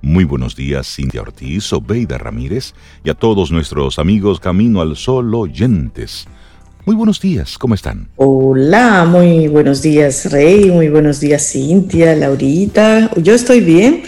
Muy buenos días, Cintia Ortiz, Obeida Ramírez y a todos nuestros amigos Camino al Sol oyentes. Muy buenos días, ¿cómo están? Hola, muy buenos días, Rey, muy buenos días, Cintia, Laurita. Yo estoy bien.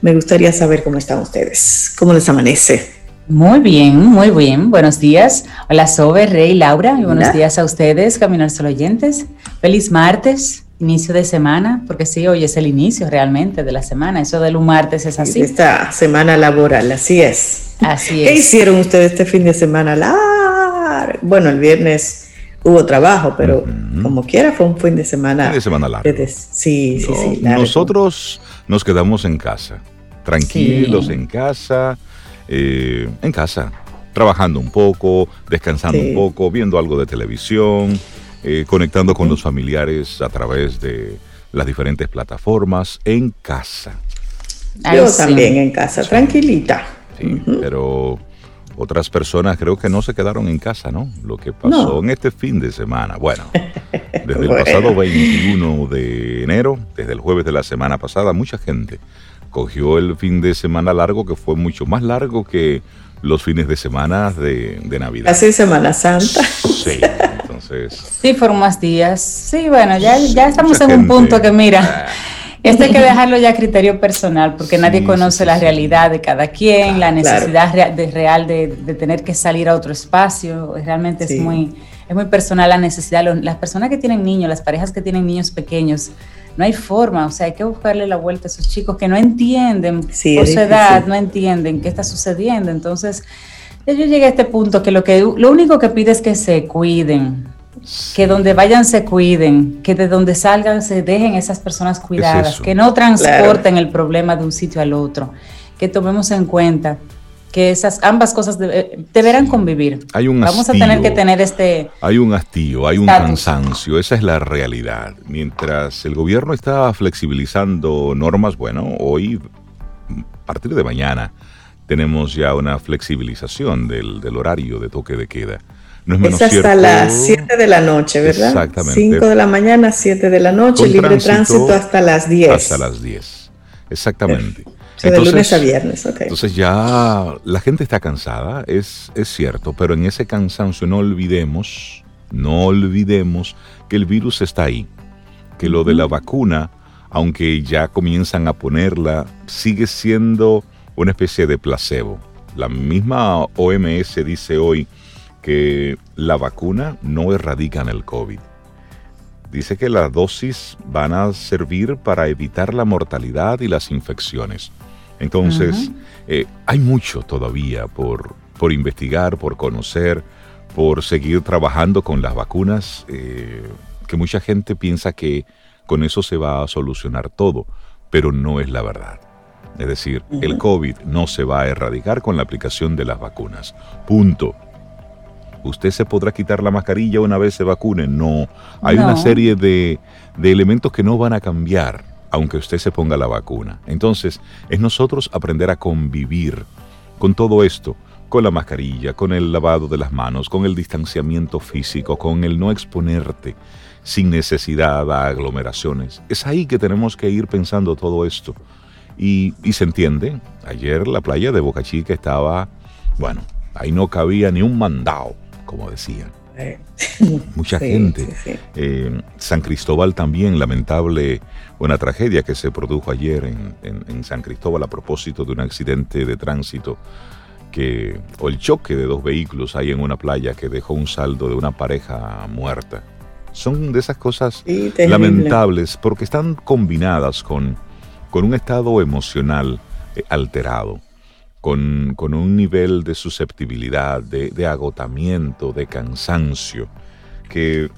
Me gustaría saber cómo están ustedes, cómo les amanece. Muy bien, muy bien. Buenos días. Hola, Sobe, Rey, Laura. Y buenos días a ustedes, Camino al Sol oyentes. Feliz martes inicio de semana, porque sí, hoy es el inicio realmente de la semana. Eso del un martes es así. Esta semana laboral, así es. Así es. ¿Qué hicieron ustedes este fin de semana? Largo? Bueno, el viernes hubo trabajo, pero como quiera fue un fin de semana. Fin de semana largo. Sí, sí, sí. Nosotros nos quedamos en casa, tranquilos en casa, eh, en casa, trabajando un poco, descansando un poco, viendo algo de televisión eh, conectando con los familiares a través de las diferentes plataformas en casa. Yo también en casa, tranquilita. Sí, pero otras personas creo que no se quedaron en casa, ¿no? Lo que pasó en este fin de semana. Bueno, desde el pasado 21 de enero, desde el jueves de la semana pasada, mucha gente cogió el fin de semana largo que fue mucho más largo que los fines de semana de, Navidad. Así Semana Santa. Sí, entonces. Sí, fueron más días. Sí, bueno, ya, ya estamos en un punto que mira. Ah. Esto hay que dejarlo ya a criterio personal, porque nadie conoce la realidad de cada quien, la necesidad de, real de, tener que salir a otro espacio. Realmente es muy es muy personal la necesidad. Las personas que tienen niños, las parejas que tienen niños pequeños, no hay forma, o sea, hay que buscarle la vuelta a esos chicos que no entienden por su edad, no entienden qué está sucediendo. Entonces, yo llegué a este punto que lo, que lo único que pide es que se cuiden, que donde vayan se cuiden, que de donde salgan se dejen esas personas cuidadas, que no transporten el problema de un sitio al otro, que tomemos en cuenta que esas ambas cosas deberán convivir. Hay un Vamos a tener que tener este... Hay un hastío, hay un cansancio, esa es la realidad. Mientras el gobierno está flexibilizando normas, bueno, hoy, a partir de mañana, tenemos ya una flexibilización del, horario de toque de queda. No es, menos es hasta las 7 de la noche, ¿verdad? Exactamente. 5 de la mañana, 7 de la noche, libre tránsito, hasta las 10. Hasta las 10, exactamente de lunes a viernes, ok. Entonces ya la gente está cansada, es, es cierto, pero en ese cansancio no olvidemos, no olvidemos que el virus está ahí, que lo de la vacuna, aunque ya comienzan a ponerla, sigue siendo una especie de placebo. La misma OMS dice hoy que la vacuna no erradica el COVID. Dice que las dosis van a servir para evitar la mortalidad y las infecciones. Entonces, eh, hay mucho todavía por, por investigar, por conocer, por seguir trabajando con las vacunas, eh, que mucha gente piensa que con eso se va a solucionar todo, pero no es la verdad. Es decir, el COVID no se va a erradicar con la aplicación de las vacunas. Punto. ¿Usted se podrá quitar la mascarilla una vez se vacune? No. Hay una serie de, de elementos que no van a cambiar aunque usted se ponga la vacuna. Entonces, es nosotros aprender a convivir con todo esto, con la mascarilla, con el lavado de las manos, con el distanciamiento físico, con el no exponerte sin necesidad a aglomeraciones. Es ahí que tenemos que ir pensando todo esto. Y, se entiende, ayer la playa de Boca Chica estaba, bueno, ahí no cabía ni un mandado, como decían. Mucha gente. Eh, San Cristóbal también, lamentable, una tragedia que se produjo ayer en, San Cristóbal a propósito de un accidente de tránsito que, o el choque de dos vehículos ahí en una playa que dejó un saldo de una pareja muerta. Son de esas cosas lamentables porque están combinadas con, con un estado emocional eh, alterado con, un nivel de susceptibilidad, de, agotamiento, de cansancio, que,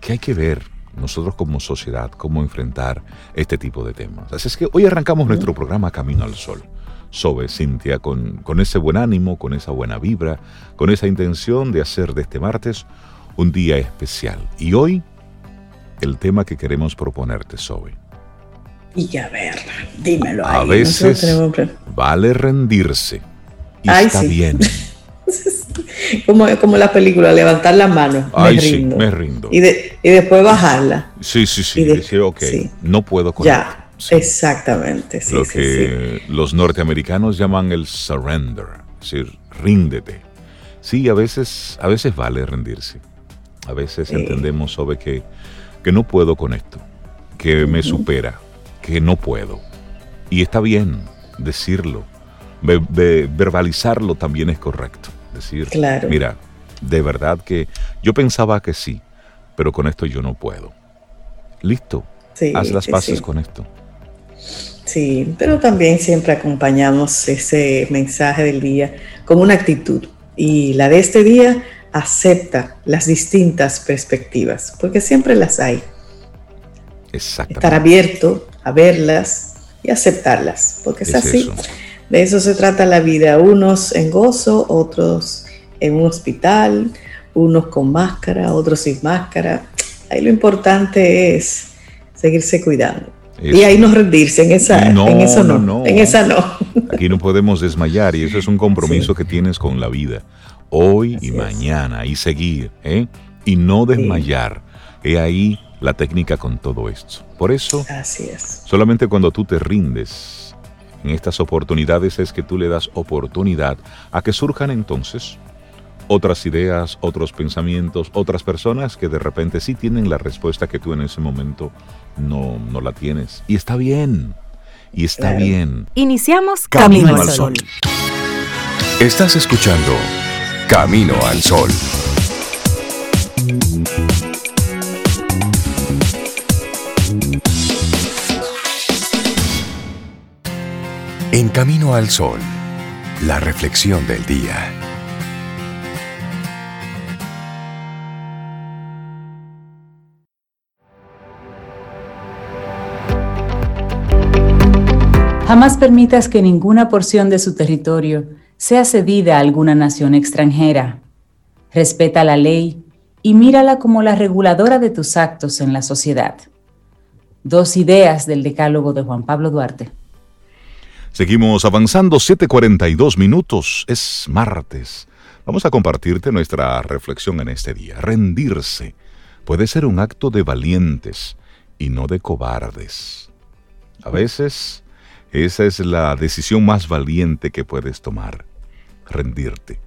que hay que ver nosotros como sociedad cómo enfrentar este tipo de temas. Así es que hoy arrancamos nuestro programa Camino al Sol. Sobe, Cintia, con, con ese buen ánimo, con esa buena vibra, con esa intención de hacer de este martes un día especial. Y hoy, el tema que queremos proponerte, Sobe, y a ver, dímelo ahí. A veces vale rendirse. Y está bien. como, como la película, levantar la mano. Ay, me rindo. Sí, me rindo. Y, después bajarla. Sí, sí, sí. Y decir, ok, no puedo con Ya, Exactamente. Lo que los norteamericanos llaman el surrender, es decir, ríndete. Sí, a veces, a veces vale rendirse. A veces entendemos sobre que, que no puedo con esto, que me supera, que no puedo. Y está bien decirlo, verbalizarlo también es correcto. Decir, mira, de verdad que yo pensaba que sí, pero con esto yo no puedo. Listo, haz las paces con esto. Sí, pero también siempre acompañamos ese mensaje del día con una actitud. Y la de este día acepta las distintas perspectivas, porque siempre las hay. Estar abierto a verlas y aceptarlas, porque es, así. De eso se trata la vida, unos en gozo, otros en un hospital, unos con máscara, otros sin máscara. Ahí lo importante es seguirse cuidando. Y ahí no rendirse en esa, en eso no, en esa no. Aquí no podemos desmayar y eso es un compromiso que tienes con la vida, hoy y mañana, y seguir, ¿eh? y no desmayar. He ahí la técnica con todo esto. Por eso, Así es. solamente cuando tú te rindes en estas oportunidades es que tú le das oportunidad a que surjan entonces otras ideas, otros pensamientos, otras personas que de repente sí tienen la respuesta que tú en ese momento no, no la tienes. Y está bien. Y está bien. Iniciamos Camino, al Sol. Estás escuchando Camino al Sol. En Camino al Sol, la reflexión del día. Jamás permitas que ninguna porción de su territorio sea cedida a alguna nación extranjera. Respeta la ley y mírala como la reguladora de tus actos en la sociedad. Dos ideas del Decálogo de Juan Pablo Duarte. Seguimos avanzando, 7:42 minutos, es martes. Vamos a compartirte nuestra reflexión en este día. Rendirse puede ser un acto de valientes y no de cobardes. A veces esa es la decisión más valiente que puedes tomar, rendirte.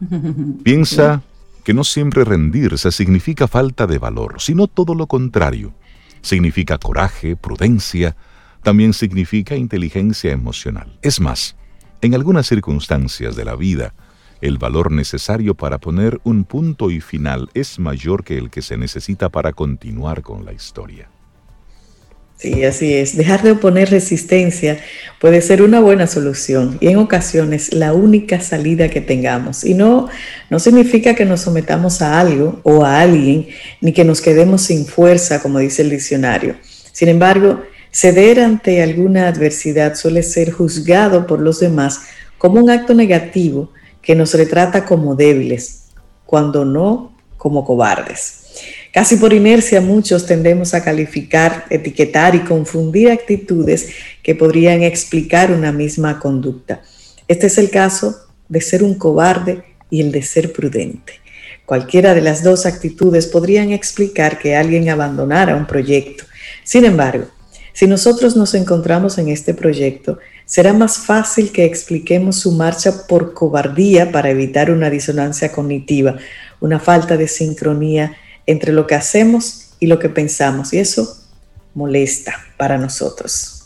Piensa que no siempre rendirse significa falta de valor, sino todo lo contrario. Significa coraje, prudencia, también significa inteligencia emocional. Es más, en algunas circunstancias de la vida, el valor necesario para poner un punto y final es mayor que el que se necesita para continuar con la historia. Sí, así es. Dejar de oponer resistencia puede ser una buena solución y en ocasiones la única salida que tengamos. Y no, no significa que nos sometamos a algo o a alguien, ni que nos quedemos sin fuerza, como dice el diccionario. Sin embargo, ceder ante alguna adversidad suele ser juzgado por los demás como un acto negativo que nos retrata como débiles, cuando no como cobardes. Casi por inercia muchos tendemos a calificar, etiquetar y confundir actitudes que podrían explicar una misma conducta. Este es el caso de ser un cobarde y el de ser prudente. Cualquiera de las dos actitudes podrían explicar que alguien abandonara un proyecto. Sin embargo, si nosotros nos encontramos en este proyecto, será más fácil que expliquemos su marcha por cobardía para evitar una disonancia cognitiva, una falta de sincronía entre lo que hacemos y lo que pensamos. Y eso molesta para nosotros.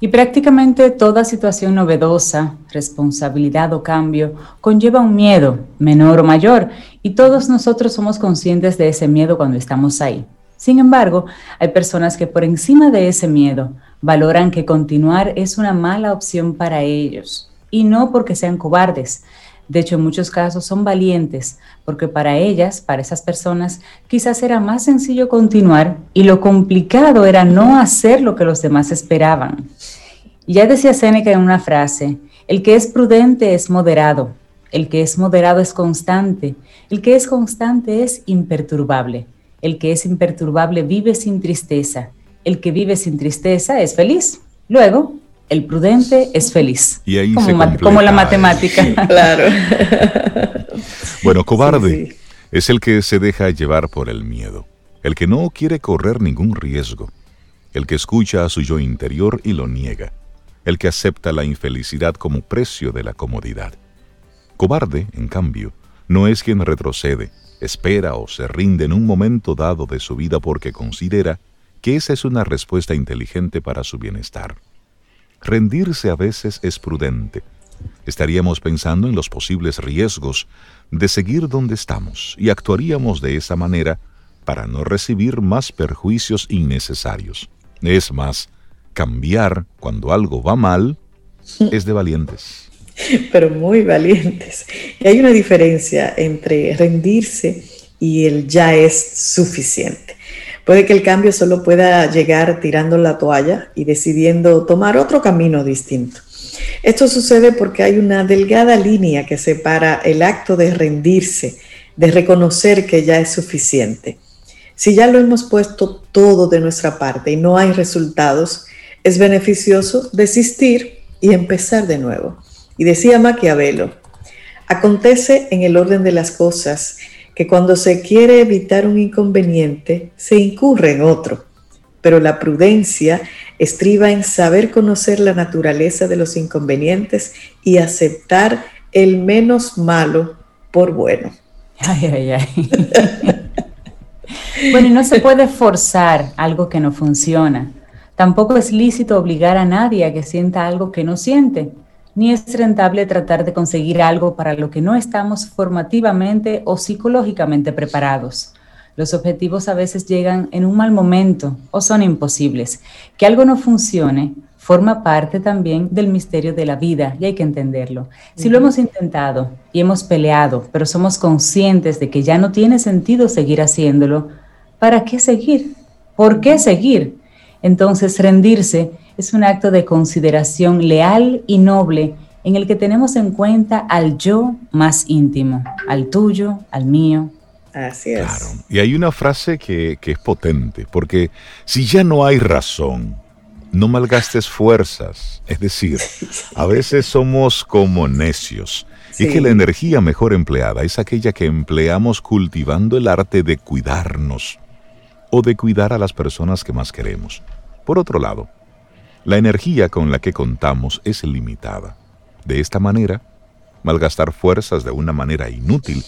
Y prácticamente toda situación novedosa, responsabilidad o cambio conlleva un miedo, menor o mayor, y todos nosotros somos conscientes de ese miedo cuando estamos ahí. Sin embargo, hay personas que por encima de ese miedo valoran que continuar es una mala opción para ellos, y no porque sean cobardes, de hecho, en muchos casos son valientes, porque para ellas, para esas personas, quizás era más sencillo continuar y lo complicado era no hacer lo que los demás esperaban. ya decía Séneca en una frase, el que es prudente es moderado, el que es moderado es constante, el que es constante es imperturbable, el que es imperturbable vive sin tristeza, el que vive sin tristeza es feliz. Luego, el prudente es feliz. Y ahí como, como la matemática. claro. bueno, cobarde es el que se deja llevar por el miedo, el que no quiere correr ningún riesgo, el que escucha a su yo interior y lo niega, el que acepta la infelicidad como precio de la comodidad. Cobarde, en cambio, no es quien retrocede, espera o se rinde en un momento dado de su vida porque considera que esa es una respuesta inteligente para su bienestar. Rendirse a veces es prudente. Estaríamos pensando en los posibles riesgos de seguir donde estamos y actuaríamos de esa manera para no recibir más perjuicios innecesarios. Es más, cambiar cuando algo va mal es de valientes. Pero muy valientes. Y hay una diferencia entre rendirse y el ya es suficiente. Puede que el cambio solo pueda llegar tirando la toalla y decidiendo tomar otro camino distinto. Esto sucede porque hay una delgada línea que separa el acto de rendirse, de reconocer que ya es suficiente. Si ya lo hemos puesto todo de nuestra parte y no hay resultados, es beneficioso desistir y empezar de nuevo. Y decía Maquiavelo, acontece en el orden de las cosas que cuando se quiere evitar un inconveniente, se incurre en otro. Pero la prudencia estriba en saber conocer la naturaleza de los inconvenientes y aceptar el menos malo por bueno. Ay, ay, ay. bueno, y no se puede forzar algo que no funciona. Tampoco es lícito obligar a nadie a que sienta algo que no siente ni es rentable tratar de conseguir algo para lo que no estamos formativamente o psicológicamente preparados. Los objetivos a veces llegan en un mal momento o son imposibles. Que algo no funcione forma parte también del misterio de la vida y hay que entenderlo. Si lo hemos intentado y hemos peleado, pero somos conscientes de que ya no tiene sentido seguir haciéndolo, ¿para qué seguir? ¿Por qué seguir? Entonces rendirse es un acto de consideración leal y noble en el que tenemos en cuenta al yo más íntimo, al tuyo, al mío. Así es. Claro. Y hay una frase que, es potente, porque si ya no hay razón, no malgastes fuerzas. Es decir, a veces somos como necios. Y que la energía mejor empleada es aquella que empleamos cultivando el arte de cuidarnos o de cuidar a las personas que más queremos. Por otro lado, la energía con la que contamos es limitada. De esta manera, malgastar fuerzas de una manera inútil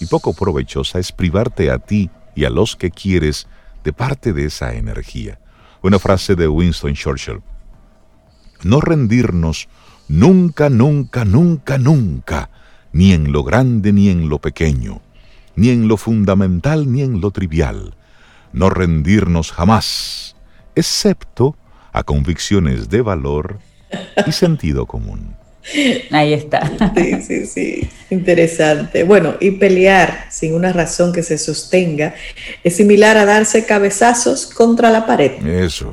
y poco provechosa es privarte a ti y a los que quieres de parte de esa energía. Una frase de Winston Churchill. No rendirnos nunca, nunca, nunca, nunca, ni en lo grande ni en lo pequeño, ni en lo fundamental ni en lo trivial. No rendirnos jamás, excepto a convicciones de valor y sentido común. Ahí está. Sí, sí, sí. Interesante. Bueno, y pelear sin una razón que se sostenga es similar a darse cabezazos contra la pared. Eso.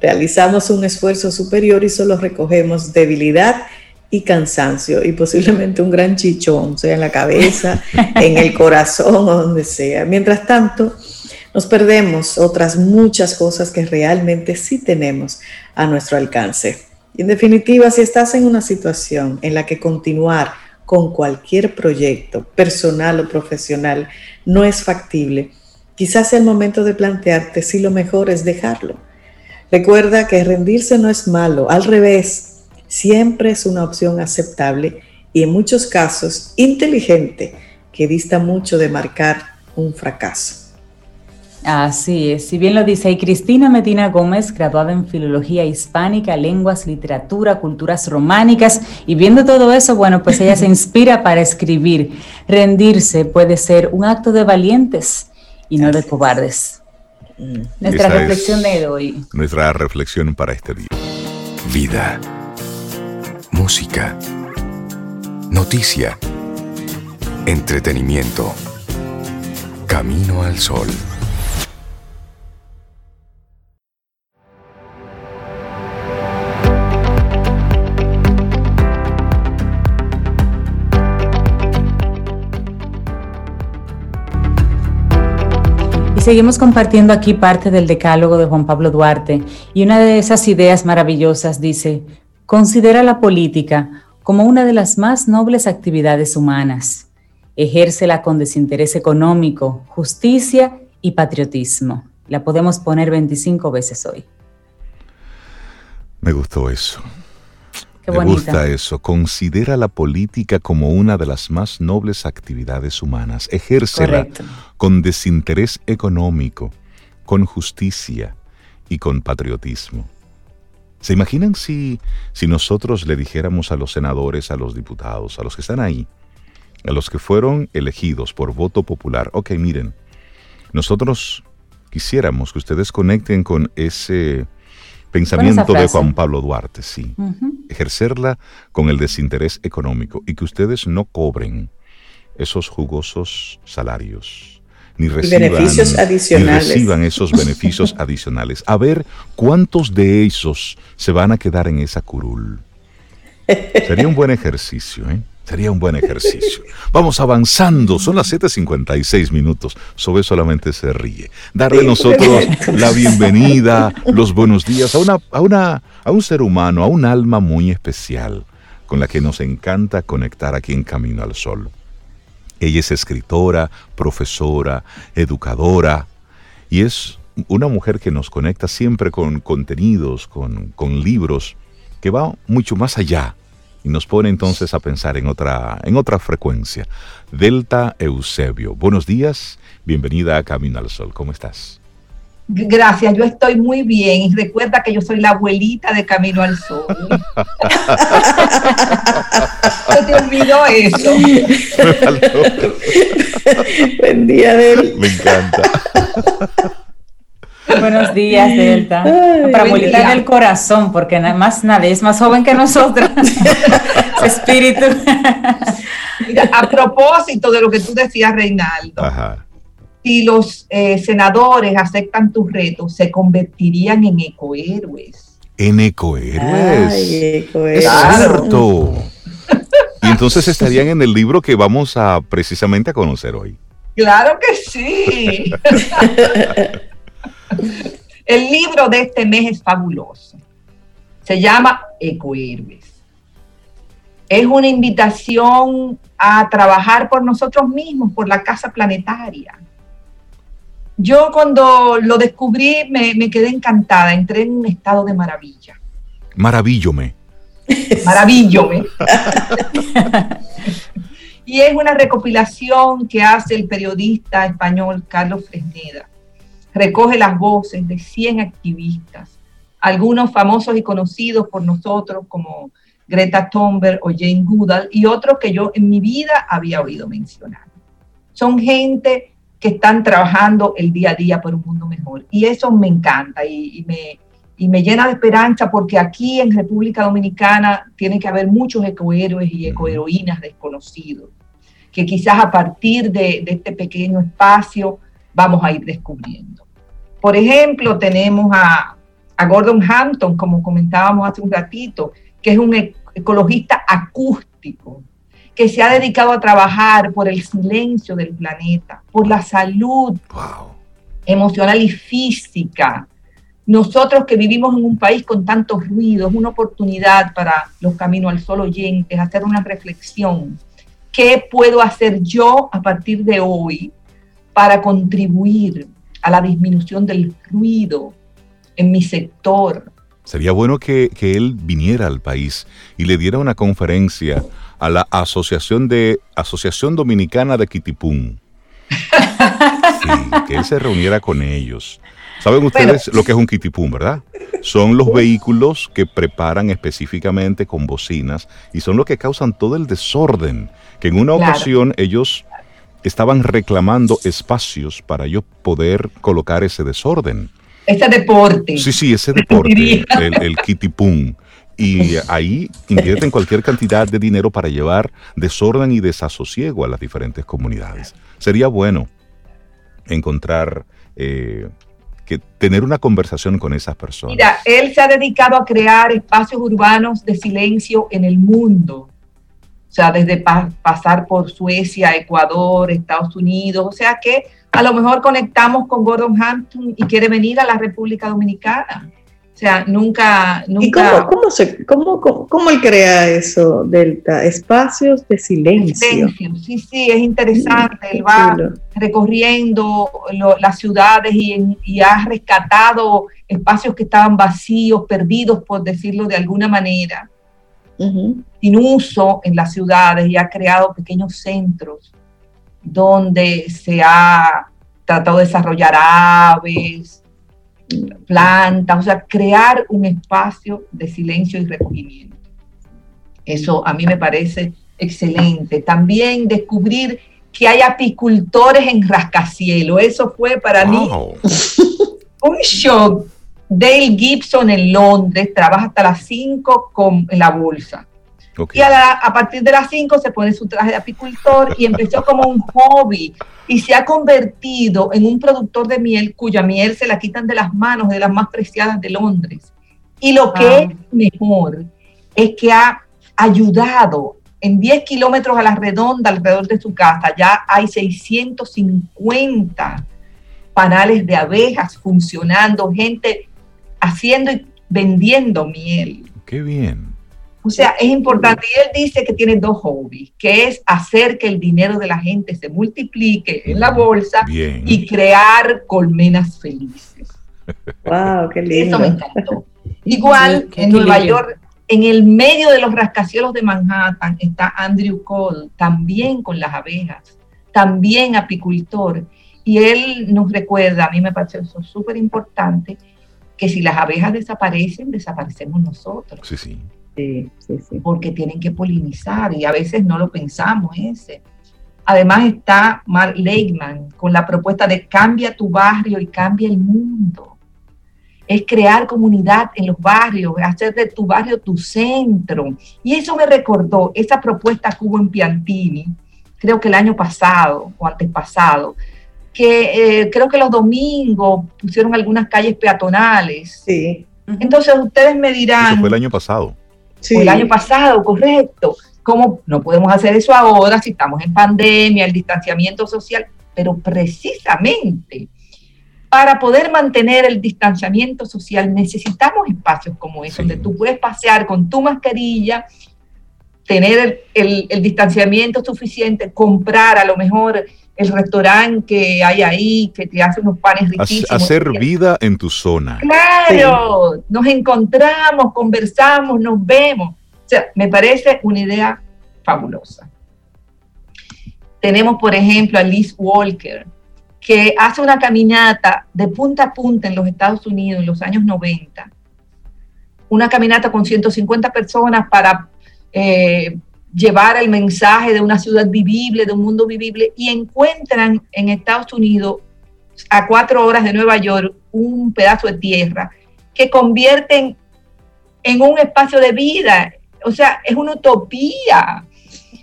Realizamos un esfuerzo superior y solo recogemos debilidad y cansancio y posiblemente un gran chichón, sea en la cabeza, en el corazón o donde sea. Mientras tanto, nos perdemos otras muchas cosas que realmente sí tenemos a nuestro alcance. En definitiva, si estás en una situación en la que continuar con cualquier proyecto, personal o profesional, no es factible, quizás sea el momento de plantearte si lo mejor es dejarlo. Recuerda que rendirse no es malo, al revés, siempre es una opción aceptable y en muchos casos inteligente que dista mucho de marcar un fracaso. Así es, si bien lo dice ahí Cristina Medina Gómez, graduada en Filología Hispánica, Lenguas, Literatura, Culturas Románicas, y viendo todo eso, bueno, pues ella se inspira para escribir. Rendirse puede ser un acto de valientes y no de cobardes. Mm. Nuestra reflexión de hoy. Nuestra reflexión para este día. Vida. Música. Noticia. Entretenimiento. Camino al sol. Seguimos compartiendo aquí parte del decálogo de Juan Pablo Duarte y una de esas ideas maravillosas dice, considera la política como una de las más nobles actividades humanas. Ejércela con desinterés económico, justicia y patriotismo. La podemos poner 25 veces hoy. Me gustó eso. Me gusta eso. Considera la política como una de las más nobles actividades humanas. Ejércela con desinterés económico, con justicia y con patriotismo. ¿Se imaginan si, si nosotros le dijéramos a los senadores, a los diputados, a los que están ahí, a los que fueron elegidos por voto popular, ok, miren, nosotros quisiéramos que ustedes conecten con ese pensamiento de Juan Pablo Duarte, sí. Ejercerla con el desinterés económico y que ustedes no cobren esos jugosos salarios. Ni reciban, beneficios adicionales. ni reciban esos beneficios adicionales. A ver cuántos de esos se van a quedar en esa curul. Sería un buen ejercicio, ¿eh? Sería un buen ejercicio. Vamos avanzando, son las 7.56 minutos. Sobe solamente se ríe. Darle nosotros la bienvenida, los buenos días a, una, a, una, a un ser humano, a un alma muy especial, con la que nos encanta conectar aquí en Camino al Sol. Ella es escritora, profesora, educadora y es una mujer que nos conecta siempre con contenidos, con, con libros, que va mucho más allá y nos pone entonces a pensar en otra, en otra frecuencia. Delta Eusebio, buenos días, bienvenida a Camino al Sol, ¿cómo estás? Gracias, yo estoy muy bien y recuerda que yo soy la abuelita de Camino al Sol. Se te olvidó eso. Buen día, Me encanta. Buenos días, Delta. Para en el corazón, porque nada más nadie es más joven que nosotras. Espíritu. a propósito de lo que tú decías, Reinaldo, si los eh, senadores aceptan tus retos, se convertirían en ecohéroes. En ecohéroes. Es cierto. Y entonces estarían en el libro que vamos a precisamente a conocer hoy. Claro que sí. El libro de este mes es fabuloso. Se llama Ecohéroes. Es una invitación a trabajar por nosotros mismos, por la casa planetaria. Yo cuando lo descubrí me, quedé encantada, entré en un estado de maravilla. Maravíllome. Maravíllome. y es una recopilación que hace el periodista español Carlos Fresneda recoge las voces de 100 activistas, algunos famosos y conocidos por nosotros como Greta Thunberg o Jane Goodall y otros que yo en mi vida había oído mencionar. Son gente que están trabajando el día a día por un mundo mejor y eso me encanta y, me, y me llena de esperanza porque aquí en República Dominicana tiene que haber muchos ecohéroes y ecoheroínas desconocidos que quizás a partir de, de este pequeño espacio vamos a ir descubriendo. Por ejemplo, tenemos a, Gordon Hampton, como comentábamos hace un ratito, que es un ecologista acústico, que se ha dedicado a trabajar por el silencio del planeta, por la salud emocional y física. Nosotros que vivimos en un país con tantos ruidos, una oportunidad para los Caminos al Sol oyentes, hacer una reflexión. ¿Qué puedo hacer yo a partir de hoy para contribuir a la disminución del ruido en mi sector. Sería bueno que, él viniera al país y le diera una conferencia a la Asociación de Asociación Dominicana de Kitipún. Sí, que él se reuniera con ellos. Saben ustedes lo que es un kitipún, ¿verdad? Son los vehículos que preparan específicamente con bocinas y son los que causan todo el desorden. Que en una ocasión ellos estaban reclamando espacios para yo poder colocar ese desorden. Ese deporte. Sí, sí, ese deporte, el, el. Y ahí invierten cualquier cantidad de dinero para llevar desorden y desasosiego a las diferentes comunidades. Sería bueno encontrar, eh, que tener una conversación con esas personas. Mira, él se ha dedicado a crear espacios urbanos de silencio en el mundo o sea, desde pasar por Suecia, Ecuador, Estados Unidos, o sea que a lo mejor conectamos con Gordon Hampton y quiere venir a la República Dominicana. sea, nunca, nunca... ¿Y cómo, cómo, se, cómo, cómo, él crea eso, Delta? Espacios de silencio. silencio. Sí, sí, es interesante. él va recorriendo las ciudades y, y, ha rescatado espacios que estaban vacíos, perdidos, por decirlo de alguna manera, sin uso en las ciudades y ha creado pequeños centros donde se ha tratado de desarrollar aves, plantas, o sea, crear un espacio de silencio y recogimiento. Eso a mí me parece excelente. También descubrir que hay apicultores en rascacielo. Eso fue para mí un shock. Dale Gibson en Londres trabaja hasta las 5 con la bolsa. Y a, partir de las 5 se pone su traje de apicultor y empezó como un hobby y se ha convertido en un productor de miel cuya miel se la quitan de las manos de las más preciadas de Londres. Y lo que ah. es mejor es que ha ayudado en 10 kilómetros a la redonda alrededor de su casa, ya hay 650 panales de abejas funcionando, gente haciendo y vendiendo miel. Qué bien. O sea, es importante. Y él dice que tiene dos hobbies, que es hacer que el dinero de la gente se multiplique en la bolsa y crear colmenas felices. Wow, qué lindo. Eso me encantó. Igual en Nueva York, en el medio de los rascacielos de Manhattan, está Andrew Cole, también con las abejas, también apicultor. Y él nos recuerda, a mí me parece eso súper importante, que si las abejas desaparecen, desaparecemos nosotros. Sí, sí. Porque tienen que polinizar y a veces no lo pensamos ese. Además está Mark Lakeman con la propuesta de cambia tu barrio y cambia el mundo. Es crear comunidad en los barrios, hacer de tu barrio tu centro. Y eso me recordó esa propuesta que hubo en Piantini, creo que el año pasado o antes pasado, que eh, creo que los domingos pusieron algunas calles peatonales. Sí. Entonces ustedes me dirán... Eso fue el año pasado el año pasado, correcto. ¿Cómo no podemos hacer eso ahora si estamos en pandemia, el distanciamiento social? Pero precisamente para poder mantener el distanciamiento social necesitamos espacios como ese, donde tú puedes pasear con tu mascarilla, tener el, el, distanciamiento suficiente, comprar a lo mejor el restaurante que hay ahí, que te hace unos panes riquísimos. Hacer vida en tu zona. Claro, nos encontramos, conversamos, nos vemos. O sea, me parece una idea fabulosa. Tenemos, por ejemplo, a Liz Walker, que hace una caminata de punta a punta en los Estados Unidos en los años 90. Una caminata con 150 personas para eh, llevar el mensaje de una ciudad vivible, de un mundo vivible, y encuentran en Estados Unidos, a cuatro horas de Nueva York, un pedazo de tierra que convierten en un espacio de vida. O sea, es una utopía.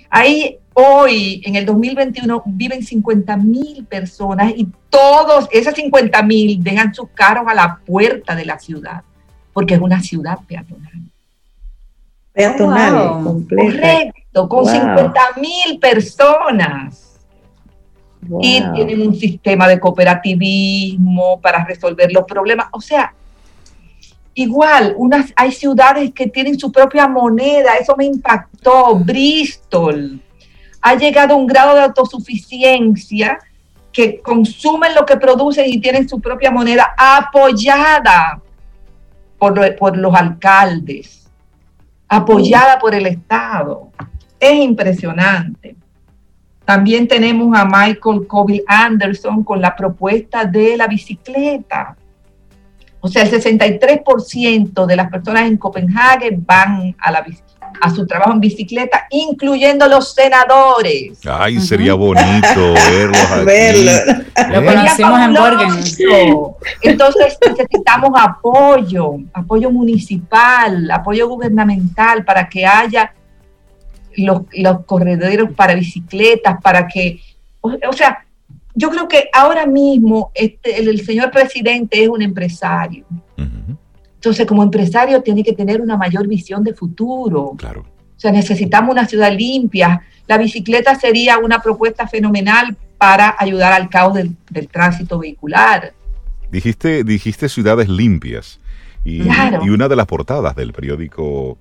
Ahí hoy, en el 2021, viven 50 mil personas y todos, esas 50 mil, dejan sus carros a la puerta de la ciudad, porque es una ciudad peatonal peatonal Correcto, con 50 mil personas. Y tienen un sistema de cooperativismo para resolver los problemas. O sea, igual, unas, hay ciudades que tienen su propia moneda, eso me impactó. Bristol ha llegado a un grado de autosuficiencia que consumen lo que producen y tienen su propia moneda apoyada por, por los alcaldes apoyada por el Estado. Es impresionante. También tenemos a Michael Coville Anderson con la propuesta de la bicicleta. O sea, el 63% de las personas en Copenhague van a la bicicleta a su trabajo en bicicleta, incluyendo los senadores. Ay, sería bonito verlos Lo conocimos en Borgen. Entonces necesitamos apoyo, apoyo municipal, apoyo gubernamental para que haya los, los corredores para bicicletas, para que, o, sea, yo creo que ahora mismo este, el, señor presidente es un empresario. Entonces, como empresario, tiene que tener una mayor visión de futuro. Claro. O sea, necesitamos una ciudad limpia. La bicicleta sería una propuesta fenomenal para ayudar al caos del, tránsito vehicular. Dijiste, dijiste ciudades limpias. Y, y una de las portadas del periódico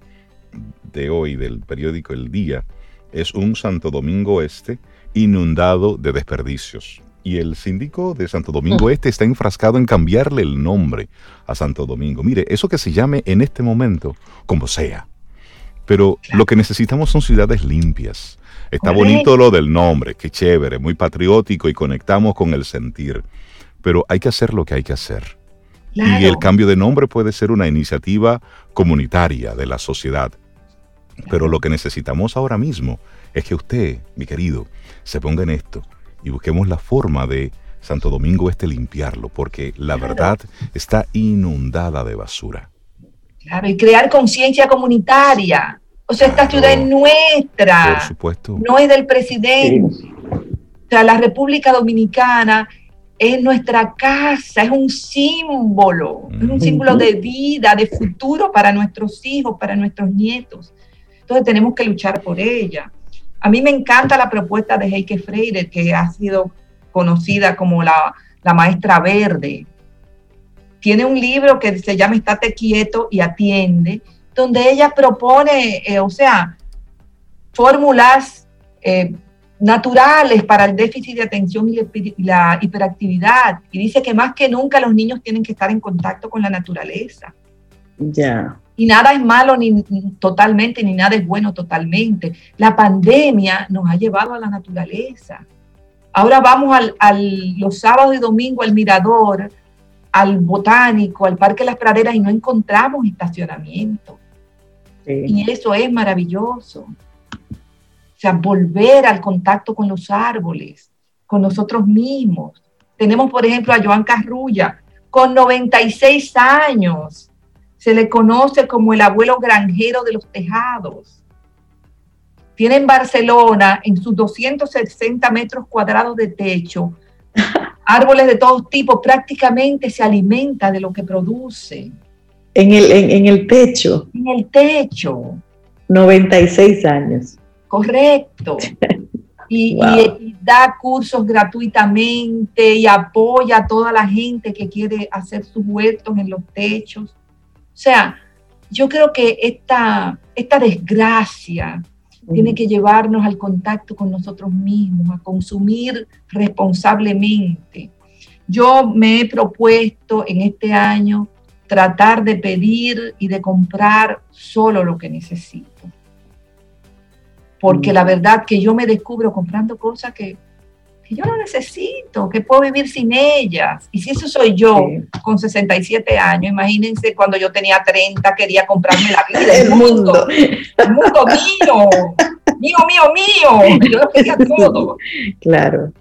de hoy, del periódico El Día, es un Santo Domingo Este inundado de desperdicios. Y el síndico de Santo Domingo Este está enfrascado en cambiarle el nombre a Santo Domingo. Mire, eso que se llame en este momento, como sea. Pero lo que necesitamos son ciudades limpias. Está bonito lo del nombre, qué chévere, muy patriótico y conectamos con el sentir. Pero hay que hacer lo que hay que hacer. Y el cambio de nombre puede ser una iniciativa comunitaria de la sociedad. Pero lo que necesitamos ahora mismo es que usted, mi querido, se ponga en esto y busquemos la forma de Santo Domingo Este limpiarlo, porque la verdad está inundada de basura. Claro, y crear conciencia comunitaria. O sea, esta ciudad es nuestra. Por supuesto. No es del presidente. O sea, la República Dominicana es nuestra casa, es un símbolo, es un símbolo de vida, de futuro para nuestros hijos, para nuestros nietos. Entonces tenemos que luchar por ella. A mí me encanta la propuesta de Heike Freire, que ha sido conocida como la, maestra verde. Tiene un libro que se llama Estate quieto y atiende, donde ella propone, eh, o sea, fórmulas eh, naturales para el déficit de atención y la hiperactividad. Y dice que más que nunca los niños tienen que estar en contacto con la naturaleza. Ya. Y nada es malo ni, totalmente, ni nada es bueno totalmente. La pandemia nos ha llevado a la naturaleza. Ahora vamos al, los sábados y domingos al mirador, al botánico, al Parque Las Praderas y no encontramos estacionamiento. Y eso es maravilloso. O sea, volver al contacto con los árboles, con nosotros mismos. Tenemos, por ejemplo, a Joan Carrulla, con 96 años, se le conoce como el abuelo granjero de los tejados. Tiene en Barcelona, en sus 260 metros cuadrados de techo, árboles de todos tipos, prácticamente se alimenta de lo que produce. En el, en, el techo. En el techo. 96 años. Correcto. Y, y, da cursos gratuitamente y apoya a toda la gente que quiere hacer sus huertos en los techos. O sea, yo creo que esta, esta desgracia tiene que llevarnos al contacto con nosotros mismos, a consumir responsablemente. Yo me he propuesto en este año tratar de pedir y de comprar solo lo que necesito. Porque la verdad que yo me descubro comprando cosas que que yo no necesito, que puedo vivir sin ellas. Y si eso soy yo con 67 años, imagínense cuando yo tenía 30, quería comprarme la vida, el, mundo, el mundo mío, mío, mío, mío, yo lo quería todo. Claro.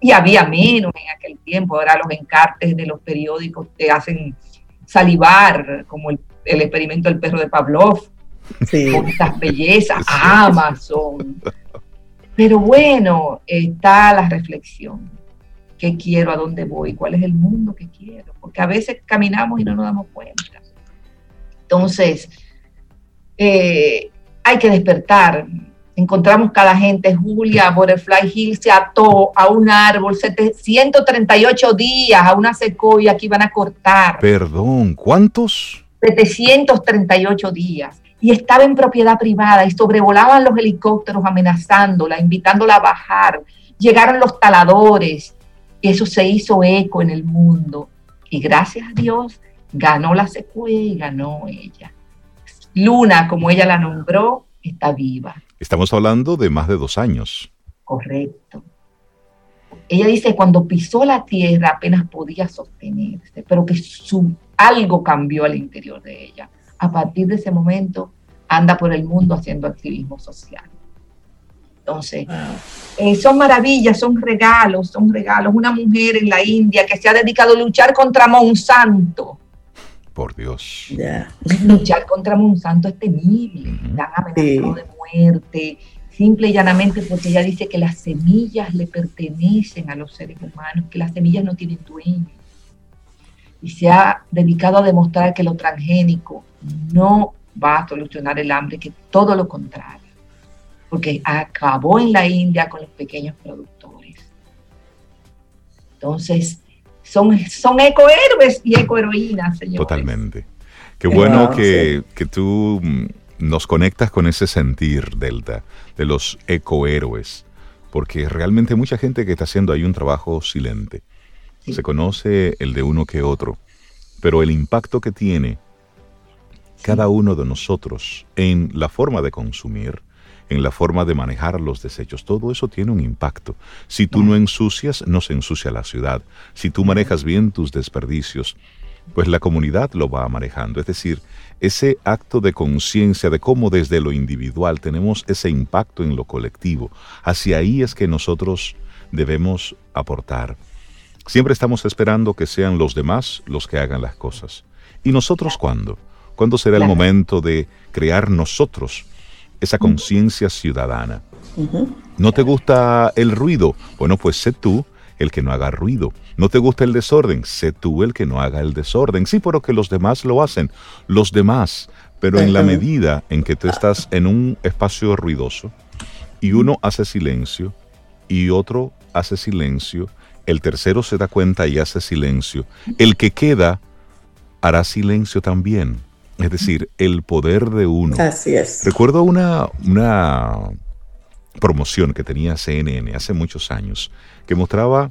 Y había menos en aquel tiempo, ahora los encartes de los periódicos te hacen salivar, como el, experimento del perro de Pavlov, con estas bellezas, Amazon pero bueno, está la reflexión. ¿Qué quiero? ¿A dónde voy? ¿Cuál es el mundo que quiero? Porque a veces caminamos y no nos damos cuenta. Entonces, eh, hay que despertar. Encontramos cada gente, Julia, Butterfly Hill se ató a un árbol 138 días, a una secoya que iban a cortar. Perdón, ¿cuántos? 738 días y estaba en propiedad privada y sobrevolaban los helicópteros amenazándola, invitándola a bajar. Llegaron los taladores. y Eso se hizo eco en el mundo. Y gracias a Dios ganó la secuela y ganó ella. Luna, como ella la nombró, está viva. Estamos hablando de más de dos años. Correcto. Ella dice, cuando pisó la tierra apenas podía sostenerse, pero que su, algo cambió al interior de ella a partir de ese momento anda por el mundo haciendo activismo social. Entonces, eh, son maravillas, son regalos, son regalos. Una mujer en la India que se ha dedicado a luchar contra Monsanto. Por Dios. Luchar contra Monsanto es temible. Dan amenazado de muerte, simple y llanamente porque ella dice que las semillas le pertenecen a los seres humanos, que las semillas no tienen dueño. Y se ha dedicado a demostrar que lo transgénico no va a solucionar el hambre, que todo lo contrario, porque acabó en la India con los pequeños productores. Entonces, son, son ecohéroes y ecoheroínas, señores. Totalmente. Qué bueno que, que, tú mm, nos conectas con ese sentir, Delta, de los ecohéroes, porque realmente mucha gente que está haciendo ahí un trabajo silente. Se conoce el de uno que otro, pero el impacto que tiene cada uno de nosotros en la forma de consumir, en la forma de manejar los desechos. Todo eso tiene un impacto. Si tú no ensucias, no se ensucia la ciudad. Si tú manejas bien tus desperdicios, pues la comunidad lo va manejando. Es decir, ese acto de conciencia de cómo desde lo individual tenemos ese impacto en lo colectivo. Hacia ahí es que nosotros debemos aportar. Siempre estamos esperando que sean los demás los que hagan las cosas. ¿Y nosotros cuándo? ¿Cuándo será el momento de crear nosotros esa conciencia ciudadana. ¿No te gusta el ruido? Bueno, pues sé tú el que no haga ruido. ¿No te gusta el desorden? Sé tú el que no haga el desorden. Sí, pero que los demás lo hacen. Los demás. Pero en la medida en que tú estás en un espacio ruidoso y uno hace silencio y otro hace silencio, el tercero se da cuenta y hace silencio, el que queda hará silencio también. Es decir, el poder de uno. Así es. Recuerdo una, una promoción que tenía CNN hace muchos años que mostraba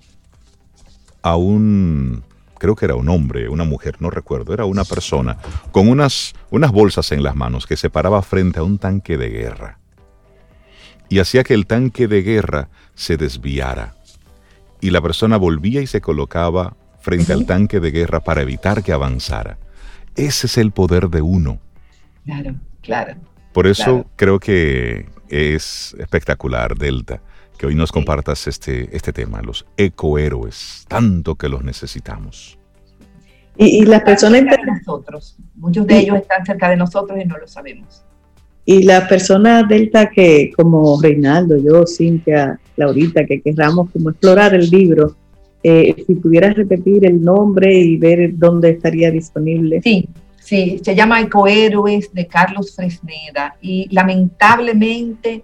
a un, creo que era un hombre, una mujer, no recuerdo, era una persona con unas, unas bolsas en las manos que se paraba frente a un tanque de guerra y hacía que el tanque de guerra se desviara. Y la persona volvía y se colocaba frente al tanque de guerra para evitar que avanzara. Ese es el poder de uno. Claro, claro. Por eso creo que es espectacular, Delta, que hoy nos compartas este, este tema, los ecohéroes, tanto que los necesitamos. Y, las personas de nosotros, muchos de ellos están cerca de nosotros y no lo sabemos. Y la persona Delta que, como Reinaldo, yo, Cintia, Laurita, que querramos como explorar el libro, eh, si pudieras repetir el nombre y ver dónde estaría disponible. Sí, sí, se llama Ecohéroes de Carlos Fresneda y lamentablemente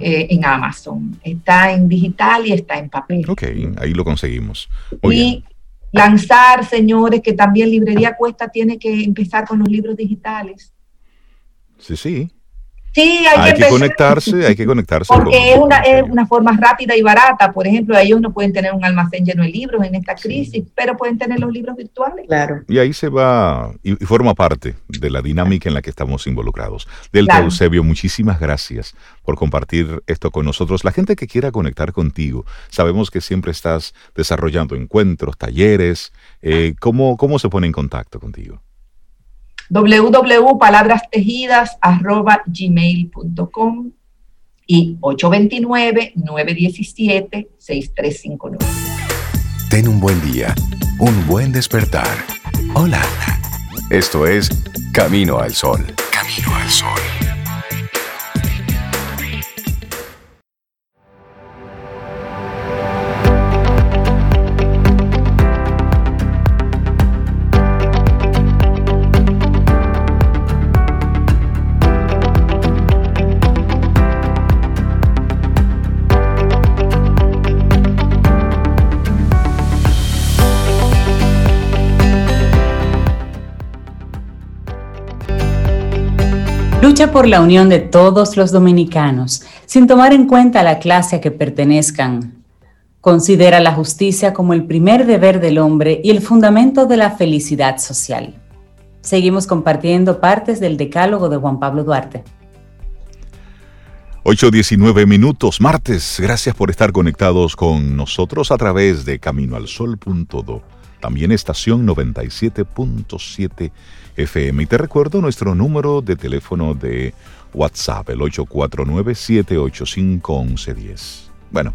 eh, en Amazon. Está en digital y está en papel. Ok, ahí lo conseguimos. y lanzar, señores, que también Librería Cuesta tiene que empezar con los libros digitales. Sí, sí. Sí, hay, que, conectarse, hay que conectarse. Porque es una, es una forma rápida y barata. Por ejemplo, ellos no pueden tener un almacén lleno de libros en esta crisis, pero pueden tener los libros virtuales. Claro. Y ahí se va y, forma parte de la dinámica en la que estamos involucrados. Delta Eusebio, muchísimas gracias por compartir esto con nosotros. La gente que quiera conectar contigo, sabemos que siempre estás desarrollando encuentros, talleres. Eh, ¿cómo, ¿Cómo se pone en contacto contigo? www.paladrastejidas.gmail.com y 829-917-6359. Ten un buen día, un buen despertar. Hola. Esto es Camino al Sol. Camino al Sol. Lucha por la unión de todos los dominicanos, sin tomar en cuenta la clase a que pertenezcan. Considera la justicia como el primer deber del hombre y el fundamento de la felicidad social. Seguimos compartiendo partes del decálogo de Juan Pablo Duarte. 8.19 minutos, martes. Gracias por estar conectados con nosotros a través de Caminoalsol.do. También estación 97.7 FM. Y te recuerdo nuestro número de teléfono de WhatsApp, el 849-785-1110. Bueno,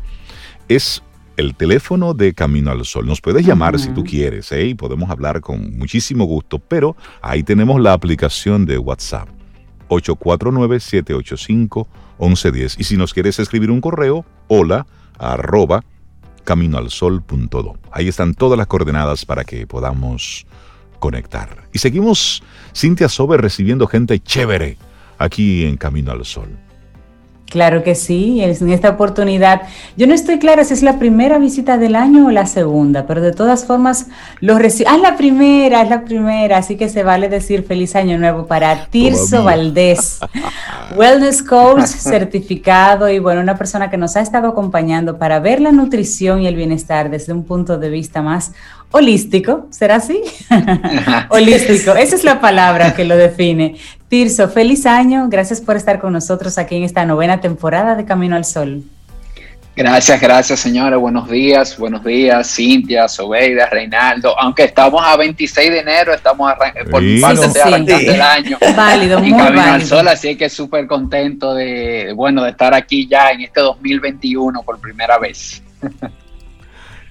es el teléfono de Camino al Sol. Nos puedes llamar si tú quieres, ¿eh? Y podemos hablar con muchísimo gusto, pero ahí tenemos la aplicación de WhatsApp. 849-785-1110. Y si nos quieres escribir un correo, hola, arroba, caminoalsol.do. Ahí están todas las coordenadas para que podamos conectar. Y seguimos, Cintia Sober, recibiendo gente chévere aquí en Camino al Sol. Claro que sí, en esta oportunidad. Yo no estoy clara si es la primera visita del año o la segunda, pero de todas formas lo recibo. Ah, es la primera, es la primera, así que se vale decir feliz año nuevo para Tirso Valdés, Wellness Coach certificado y bueno, una persona que nos ha estado acompañando para ver la nutrición y el bienestar desde un punto de vista más holístico, ¿será así? holístico, esa es la palabra que lo define. Tirso, feliz año, gracias por estar con nosotros aquí en esta novena temporada de Camino al Sol. Gracias, gracias señora, buenos días, buenos días Cintia, Sobeida, Reinaldo, aunque estamos a 26 de enero, estamos por sí, arrancando el año. Válido, muy Camino al Sol, así que súper contento de, bueno, de estar aquí ya en este 2021 por primera vez.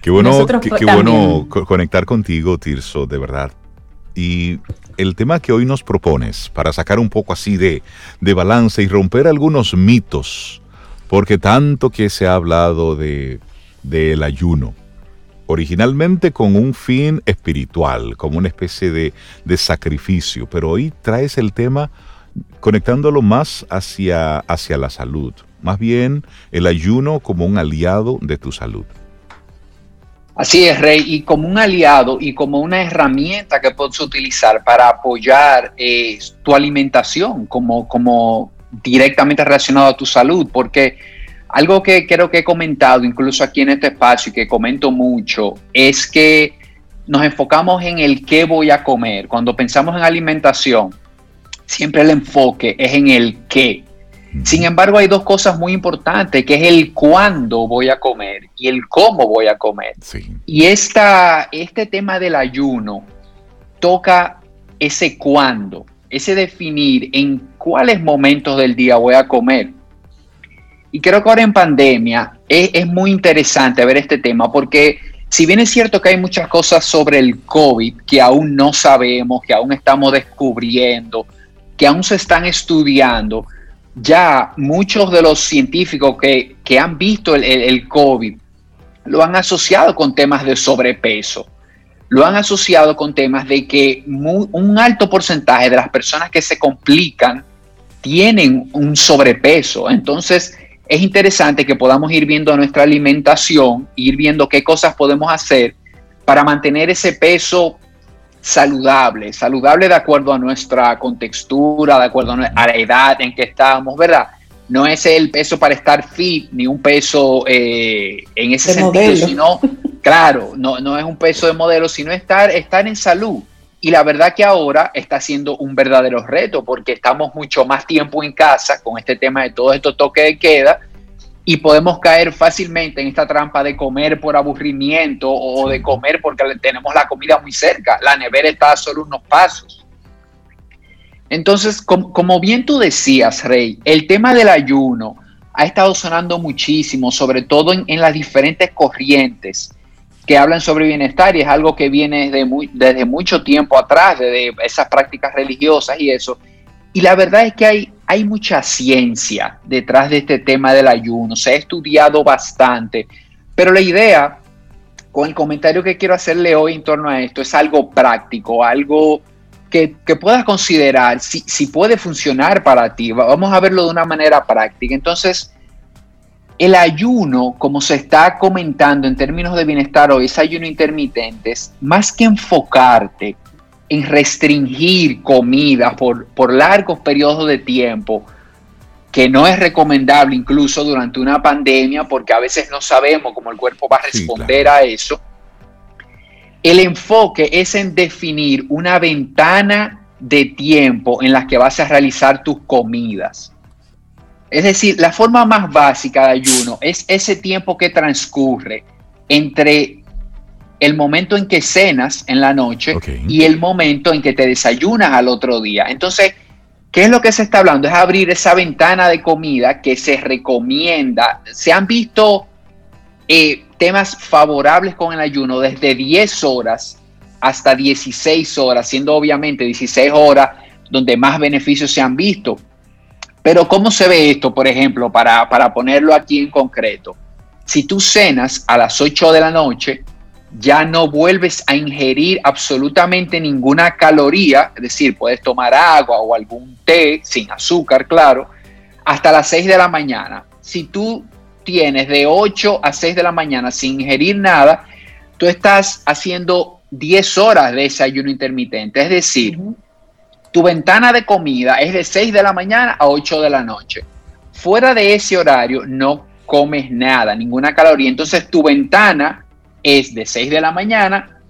Qué bueno, qué, bueno conectar contigo, Tirso, de verdad. Y el tema que hoy nos propones, para sacar un poco así de, de balance y romper algunos mitos, porque tanto que se ha hablado de del ayuno, originalmente con un fin espiritual, como una especie de, de, sacrificio, pero hoy traes el tema conectándolo más hacia, hacia la salud, más bien el ayuno como un aliado de tu salud. Así es, Rey, y como un aliado y como una herramienta que puedes utilizar para apoyar eh, tu alimentación como, como directamente relacionado a tu salud, porque algo que creo que he comentado incluso aquí en este espacio y que comento mucho es que nos enfocamos en el qué voy a comer. Cuando pensamos en alimentación, siempre el enfoque es en el qué. Sin embargo, hay dos cosas muy importantes, que es el cuándo voy a comer y el cómo voy a comer. Y esta, este tema del ayuno toca ese cuándo, ese definir en cuáles momentos del día voy a comer. Y creo que ahora en pandemia es, es muy interesante ver este tema porque si bien es cierto que hay muchas cosas sobre el COVID que aún no sabemos, que aún estamos descubriendo, que aún se están estudiando, ya muchos de los científicos que, han visto el, COVID lo han asociado con temas de sobrepeso, lo han asociado con temas de que un alto porcentaje de las personas que se complican tienen un sobrepeso. Entonces, es interesante que podamos ir viendo nuestra alimentación, ir viendo qué cosas podemos hacer para mantener ese peso saludable, saludable de acuerdo a nuestra contextura, de acuerdo a la edad en que estamos, ¿verdad? No es el peso para estar fit, ni un peso eh, en ese sentido, sino, claro, no, no es un peso de modelo, sino estar, estar en salud. Y la verdad que ahora está siendo un verdadero reto porque estamos mucho más tiempo en casa con este tema de todos estos toques de queda y podemos caer fácilmente en esta trampa de comer por aburrimiento o de comer porque tenemos la comida muy cerca. La nevera está a solo unos pasos. Entonces, como, bien tú decías, Rey, el tema del ayuno ha estado sonando muchísimo, sobre todo en, las diferentes corrientes que hablan sobre bienestar y es algo que viene desde, muy, desde mucho tiempo atrás, desde esas prácticas religiosas y eso. Y la verdad es que hay, hay mucha ciencia detrás de este tema del ayuno, se ha estudiado bastante, pero la idea con el comentario que quiero hacerle hoy en torno a esto es algo práctico, algo que, puedas considerar si, si, puede funcionar para ti. Vamos a verlo de una manera práctica. Entonces, el ayuno, como se está comentando en términos de bienestar hoy, es ayuno intermitente, más que enfocarte en restringir comida por, por largos periodos de tiempo, que no es recomendable incluso durante una pandemia, porque a veces no sabemos cómo el cuerpo va a responder a eso. El enfoque es en definir una ventana de tiempo en la que vas a realizar tus comidas. Es decir, la forma más básica de ayuno es ese tiempo que transcurre entre el momento en que cenas en la noche y el momento en que te desayunas al otro día. Entonces, ¿qué es lo que se está hablando? Es abrir esa ventana de comida que se recomienda. Se han visto eh, temas favorables con el ayuno desde 10 horas hasta 16 horas, siendo obviamente 16 horas donde más beneficios se han visto. Pero ¿cómo se ve esto, por ejemplo, para, para ponerlo aquí en concreto? Si tú cenas a las 8 de la noche, ya no vuelves a ingerir absolutamente ninguna caloría, es decir, puedes tomar agua o algún té sin azúcar, claro, hasta las 6 de la mañana. Si tú tienes de 8 a 6 de la mañana sin ingerir nada, tú estás haciendo 10 horas de desayuno intermitente. Es decir, tu ventana de comida es de 6 de la mañana a 8 de la noche. Fuera de ese horario no comes nada, ninguna caloría. Entonces tu ventana es de 6 de la mañana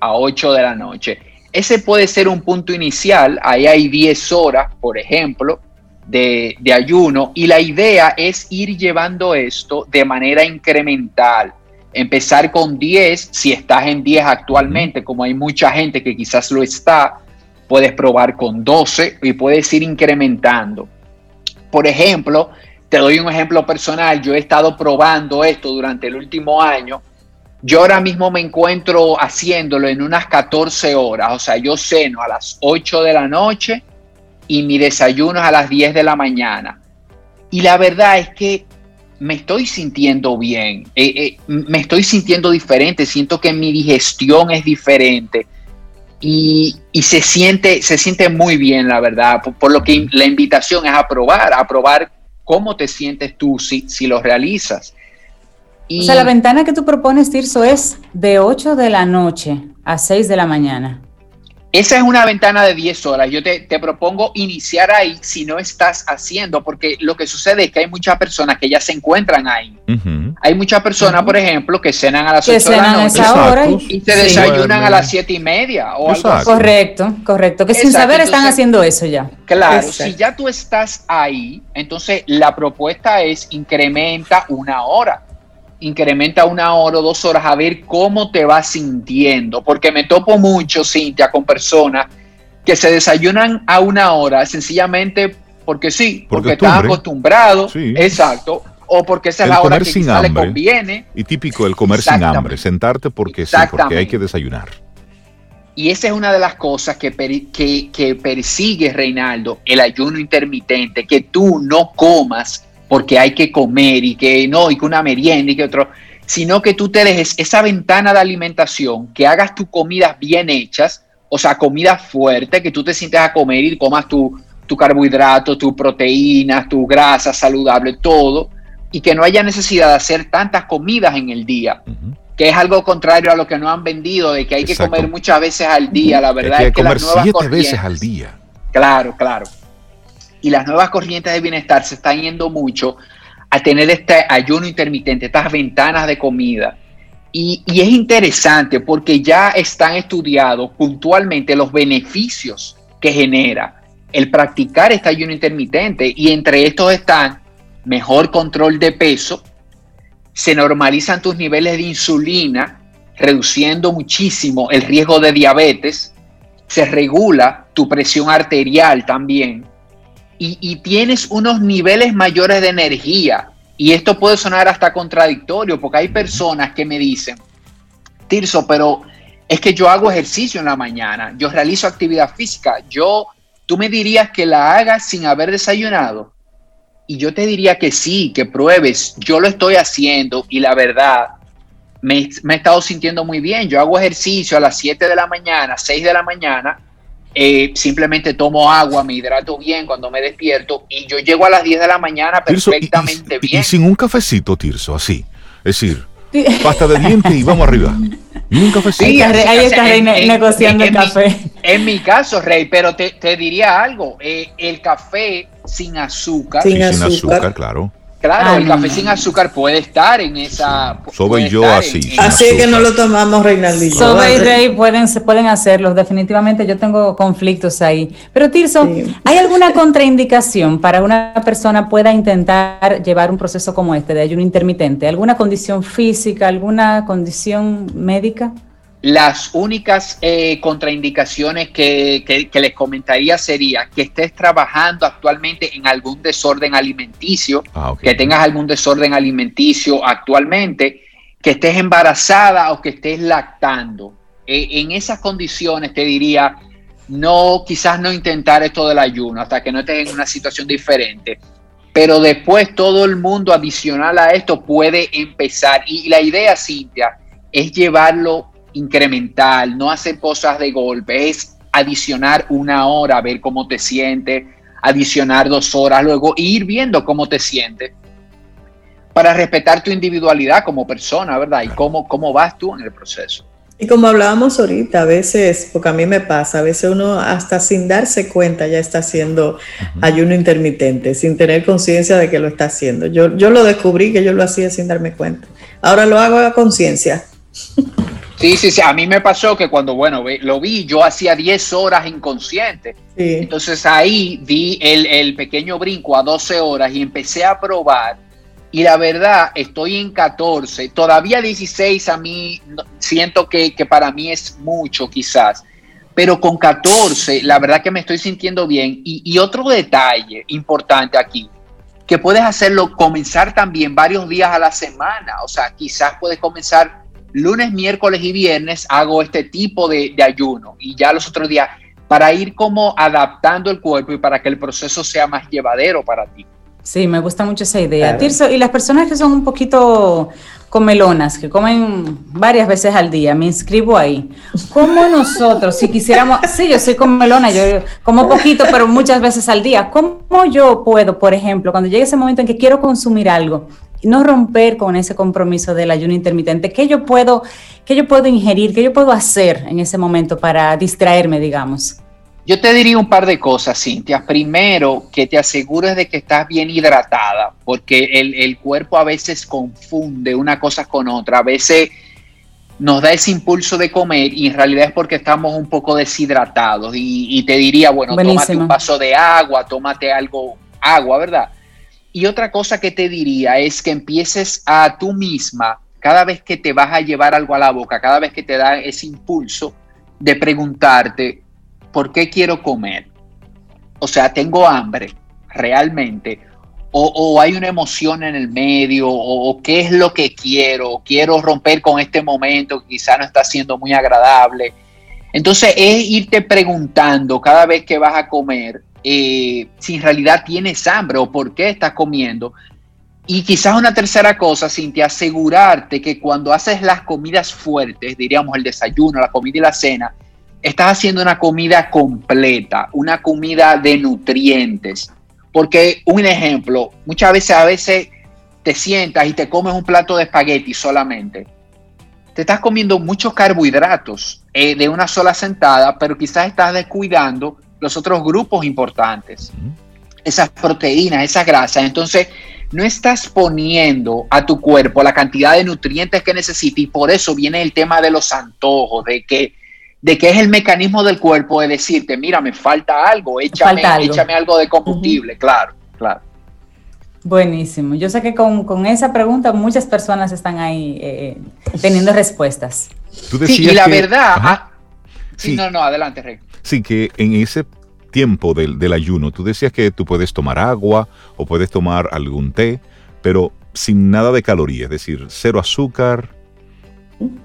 a 8 de la noche. Ese puede ser un punto inicial, ahí hay 10 horas, por ejemplo, de, de, ayuno y la idea es ir llevando esto de manera incremental. Empezar con 10, si estás en 10 actualmente, como hay mucha gente que quizás lo está, puedes probar con 12 y puedes ir incrementando. Por ejemplo, te doy un ejemplo personal, yo he estado probando esto durante el último año. Yo ahora mismo me encuentro haciéndolo en unas 14 horas, o sea, yo ceno a las 8 de la noche y mi desayuno es a las 10 de la mañana. Y la verdad es que me estoy sintiendo bien, eh, eh, me estoy sintiendo diferente, siento que mi digestión es diferente y, se, siente, se siente muy bien, la verdad, por, lo que la invitación es a probar, a probar cómo te sientes tú si, si lo realizas. Y, o sea, la ventana que tú propones, Tirso, es de 8 de la noche a 6 de la mañana. Esa es una ventana de 10 horas. Yo te, propongo iniciar ahí si no estás haciendo, porque lo que sucede es que hay muchas personas que ya se encuentran ahí. Hay muchas personas, por ejemplo, que cenan a las 8 de la noche y, se desayunan a las 7 y media o algo así. Correcto, correcto. Que sin saber están haciendo eso ya. Claro, si ya tú estás ahí, entonces la propuesta es incrementa una hora incrementa una hora o dos horas a ver cómo te vas sintiendo, porque me topo mucho, Cintia, con personas que se desayunan a una hora sencillamente porque sí, porque están acostumbrados, exacto, o porque esa es la hora que quizá le conviene. Y típico el comer sin hambre, sentarte porque sí, porque hay que desayunar. Y esa es una de las cosas que, que, que persigue Reinaldo, el ayuno intermitente, que tú no comas porque hay que comer y que no, y que una merienda y que otro, sino que tú te dejes esa ventana de alimentación, que hagas tus comidas bien hechas, o sea, comida fuerte, que tú te sientes a comer y comas tu, tu carbohidrato, tus proteínas, tu grasa saludable, todo, y que no haya necesidad de hacer tantas comidas en el día. que es algo contrario a lo que nos han vendido, de que hay que comer muchas veces al día. La verdad es que, las nuevas siete veces al día. Claro, claro y las nuevas corrientes de bienestar se están yendo mucho a tener este ayuno intermitente, estas ventanas de comida. Y, es interesante porque ya están estudiados puntualmente los beneficios que genera el practicar este ayuno intermitente y entre estos están mejor control de peso, se normalizan tus niveles de insulina, reduciendo muchísimo el riesgo de diabetes, se regula tu presión arterial también, y, tienes unos niveles mayores de energía. Y esto puede sonar hasta contradictorio, porque hay personas que me dicen, Tirso, pero es que yo hago ejercicio en la mañana, yo realizo actividad física, yo, tú me dirías que la hagas sin haber desayunado. Y yo te diría que sí, que pruebes, yo lo estoy haciendo y la verdad, me, me he estado sintiendo muy bien. Yo hago ejercicio a las 7 de la mañana, 6 de la mañana, eh, simplemente tomo agua, me hidrato bien cuando me despierto y yo llego a las 10 de la mañana perfectamente bien. Y sin un cafecito, Tirso, así. Es decir, pasta de dientes y vamos arriba. Y un cafecito. Sí, ahí está Rey negociando el café. en mi caso, Rey, pero te, diría algo. Eh, el café sin azúcar. Sin, azúcar, claro. Claro, el café sin azúcar puede estar en esa. Sobe y yo así. así que no lo tomamos, Reinaldito. Sobe y Rey pueden, se pueden hacerlo. Definitivamente yo tengo conflictos ahí. Pero Tirso, ¿hay alguna contraindicación para una persona pueda intentar llevar un proceso como este de ayuno intermitente? ¿Alguna condición física, alguna condición médica? Las únicas eh, contraindicaciones que, les comentaría sería que estés trabajando actualmente en algún desorden alimenticio, ah, que tengas algún desorden alimenticio actualmente, que estés embarazada o que estés lactando. E, en esas condiciones te diría, no, quizás no intentar esto del ayuno hasta que no estés en una situación diferente. Pero después todo el mundo adicional a esto puede empezar. Y la idea, Cintia, es llevarlo incremental, no hacer cosas de golpe, es adicionar una hora, ver cómo te sientes, adicionar dos horas luego, ir viendo cómo te sientes para respetar tu individualidad como persona, ¿verdad? Y cómo, cómo vas tú en el proceso. Y como hablábamos ahorita, a veces, porque a mí me pasa, a veces uno hasta sin darse cuenta ya está haciendo ayuno intermitente, sin tener conciencia de que lo está haciendo. Yo, yo lo descubrí que yo lo hacía sin darme cuenta. Ahora lo hago a conciencia. Sí, sí, sí. A mí me pasó que cuando, bueno, lo vi, yo hacía 10 horas inconsciente. Entonces ahí di el, el, pequeño brinco a 12 horas y empecé a probar. Y la verdad, estoy en 14. Todavía 16 a mí siento que, que para mí es mucho quizás. Pero con 14, la verdad que me estoy sintiendo bien. Y, y otro detalle importante aquí, que puedes hacerlo, comenzar también varios días a la semana. O sea, quizás puedes comenzar lunes, miércoles y viernes hago este tipo de, ayuno y ya los otros días para ir como adaptando el cuerpo y para que el proceso sea más llevadero para ti. Sí, me gusta mucho esa idea. Tirso, y las personas que son un poquito comelonas, que comen varias veces al día, me inscribo ahí. ¿Cómo nosotros, si quisiéramos, sí, yo soy comelona, yo como poquito, pero muchas veces al día, ¿cómo yo puedo, por ejemplo, cuando llegue ese momento en que quiero consumir algo, no romper con ese compromiso del ayuno intermitente. ¿Qué yo puedo, qué yo puedo ingerir, qué yo puedo hacer en ese momento para distraerme, digamos? Yo te diría un par de cosas, Cintia. Primero, que te asegures de que estás bien hidratada, porque el, cuerpo a veces confunde una cosa con otra. A veces nos da ese impulso de comer y en realidad es porque estamos un poco deshidratados. Y, te diría, bueno, tómate un vaso de agua, tómate algo, agua, ¿verdad? Y otra cosa que te diría es que empieces a tú misma, cada vez que te vas a llevar algo a la boca, cada vez que te da ese impulso de preguntarte, ¿por qué quiero comer? O sea, tengo hambre, realmente. O, hay una emoción en el medio, o, qué es lo que quiero, quiero romper con este momento que quizá no está siendo muy agradable. Entonces es irte preguntando cada vez que vas a comer, eh, si en realidad tienes hambre o por qué estás comiendo. Y quizás una tercera cosa, Cintia, asegurarte que cuando haces las comidas fuertes, diríamos el desayuno, la comida y la cena, estás haciendo una comida completa, una comida de nutrientes. Porque un ejemplo, muchas veces a veces te sientas y te comes un plato de espagueti solamente. Te estás comiendo muchos carbohidratos eh, de una sola sentada, pero quizás estás descuidando los otros grupos importantes, esas proteínas, esas grasas. Entonces, no estás poniendo a tu cuerpo la cantidad de nutrientes que necesita y por eso viene el tema de los antojos, de que, de que es el mecanismo del cuerpo de decirte, mira, me falta algo, échame, algo. échame algo de combustible, claro, claro. Buenísimo. Yo sé que con, esa pregunta muchas personas están ahí eh, teniendo respuestas. sí, y la verdad... Ah, sí, no, no, adelante, Rey. Sí, que en ese tiempo del, del, ayuno, tú decías que tú puedes tomar agua o puedes tomar algún té, pero sin nada de calorías, es decir, cero azúcar.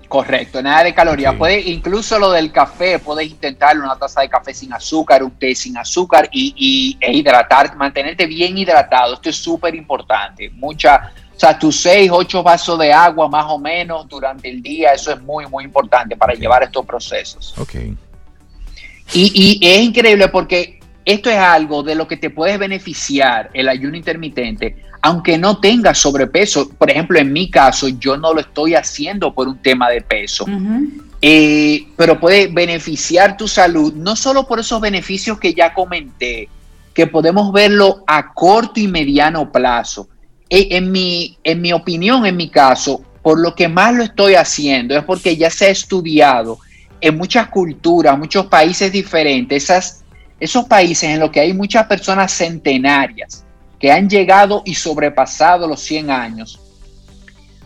Correcto, nada de calorías. Incluso lo del café, puedes intentar una taza de café sin azúcar, un té sin azúcar y, y e hidratar, mantenerte bien hidratado. Esto es súper importante. Mucha, o sea, tus seis, ocho vasos de agua más o menos durante el día, eso es muy, muy importante para llevar estos procesos. Ok. Y, es increíble porque esto es algo de lo que te puedes beneficiar el ayuno intermitente, aunque no tengas sobrepeso. Por ejemplo, en mi caso, yo no lo estoy haciendo por un tema de peso, eh, pero puede beneficiar tu salud, no solo por esos beneficios que ya comenté, que podemos verlo a corto y mediano plazo. E, en, mi, en mi opinión, en mi caso, por lo que más lo estoy haciendo es porque ya se ha estudiado en muchas culturas, muchos países diferentes, esas, esos países en los que hay muchas personas centenarias que han llegado y sobrepasado los 100 años,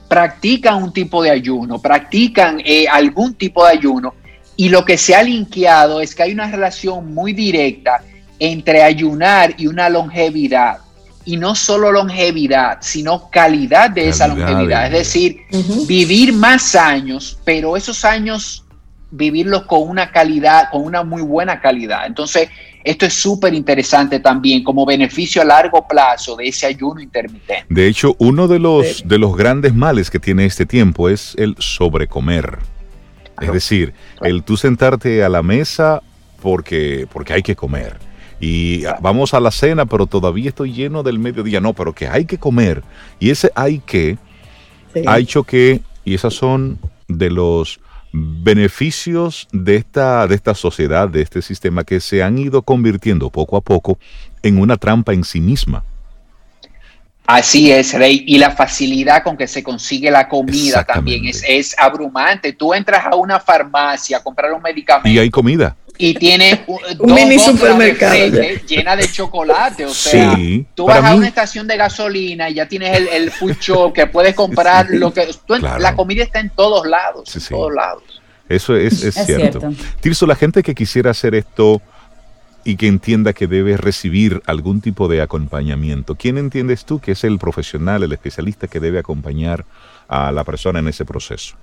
practican un tipo de ayuno, practican eh, algún tipo de ayuno y lo que se ha linkeado es que hay una relación muy directa entre ayunar y una longevidad. Y no solo longevidad, sino calidad de esa longevidad. Es decir, vivir más años, pero esos años vivirlos con una calidad, con una muy buena calidad. Entonces, esto es súper interesante también como beneficio a largo plazo de ese ayuno intermitente. De hecho, uno de los, de los grandes males que tiene este tiempo es el sobrecomer. Es decir, el tú sentarte a la mesa porque, porque hay que comer. y vamos a la cena, pero todavía estoy lleno del mediodía. No, pero que hay que comer. Y ese hay que ha hecho que, y esas son de los beneficios de esta, de esta sociedad, de este sistema, que se han ido convirtiendo poco a poco en una trampa en sí misma. Así es, Rey. Y la facilidad con que se consigue la comida también es, es abrumante. Tú entras a una farmacia a comprar un medicamento. Y hay comida y tiene un mini supermercado llena de chocolate. O sea, tú vas a una estación de gasolina y ya tienes el, el que puedes comprar lo que. La comida está en todos lados. en todos lados. Eso es, cierto. Tirso, la gente que quisiera hacer esto y que entienda que debe recibir algún tipo de acompañamiento, ¿quién entiendes tú que es el profesional, el especialista que debe acompañar a la persona en ese proceso?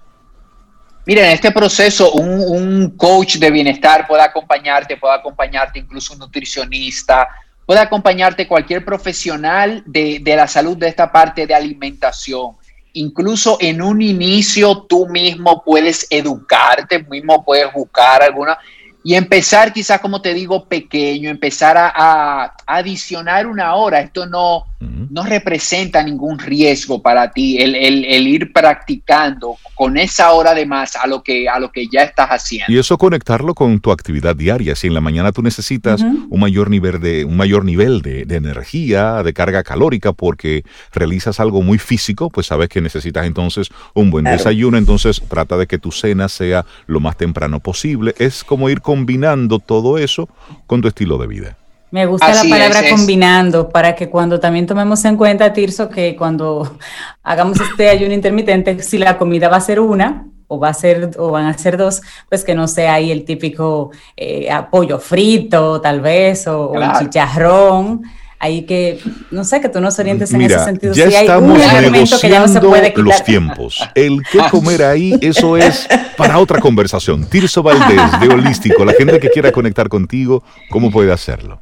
Mira, en este proceso un, coach de bienestar puede acompañarte, puede acompañarte incluso un nutricionista, puede acompañarte cualquier profesional de, de la salud de esta parte de alimentación. Incluso en un inicio tú mismo puedes educarte, mismo puedes buscar alguna y empezar quizás, como te digo, pequeño, empezar a, adicionar una hora. Esto no, no representa ningún riesgo para ti, el, ir practicando con esa hora de más a lo, que, a lo que ya estás haciendo. Y eso conectarlo con tu actividad diaria. Si en la mañana tú necesitas un mayor nivel, de, un mayor nivel de, de, energía, de carga calórica, porque realizas algo muy físico, pues sabes que necesitas entonces un buen desayuno. Entonces trata de que tu cena sea lo más temprano posible. Es como ir combinando todo eso con tu estilo de vida. Me gusta la palabra combinando para que cuando también tomemos en cuenta, Tirso, que cuando hagamos este ayuno intermitente, si la comida va a ser una o va a ser o van a ser dos, pues que no sea ahí el típico eh, pollo frito, tal vez, o, chicharrón ahí que, no sé, que tú nos orientes en ese sentido. Ya estamos negociando los tiempos. El que comer ahí, eso es para otra conversación. Tirso Valdés, de Holístico, la gente que quiera conectar contigo, ¿cómo puede hacerlo?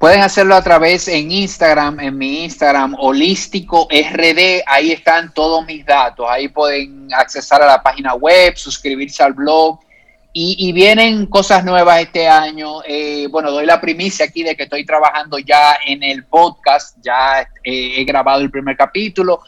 Pueden hacerlo a través en Instagram, en mi Instagram, Holístico RD, ahí están todos mis datos, ahí pueden accesar a la página web, suscribirse al blog, y, vienen cosas nuevas este año. Eh, bueno, doy la primicia aquí de que estoy trabajando ya en el podcast, ya eh, he grabado el primer capítulo.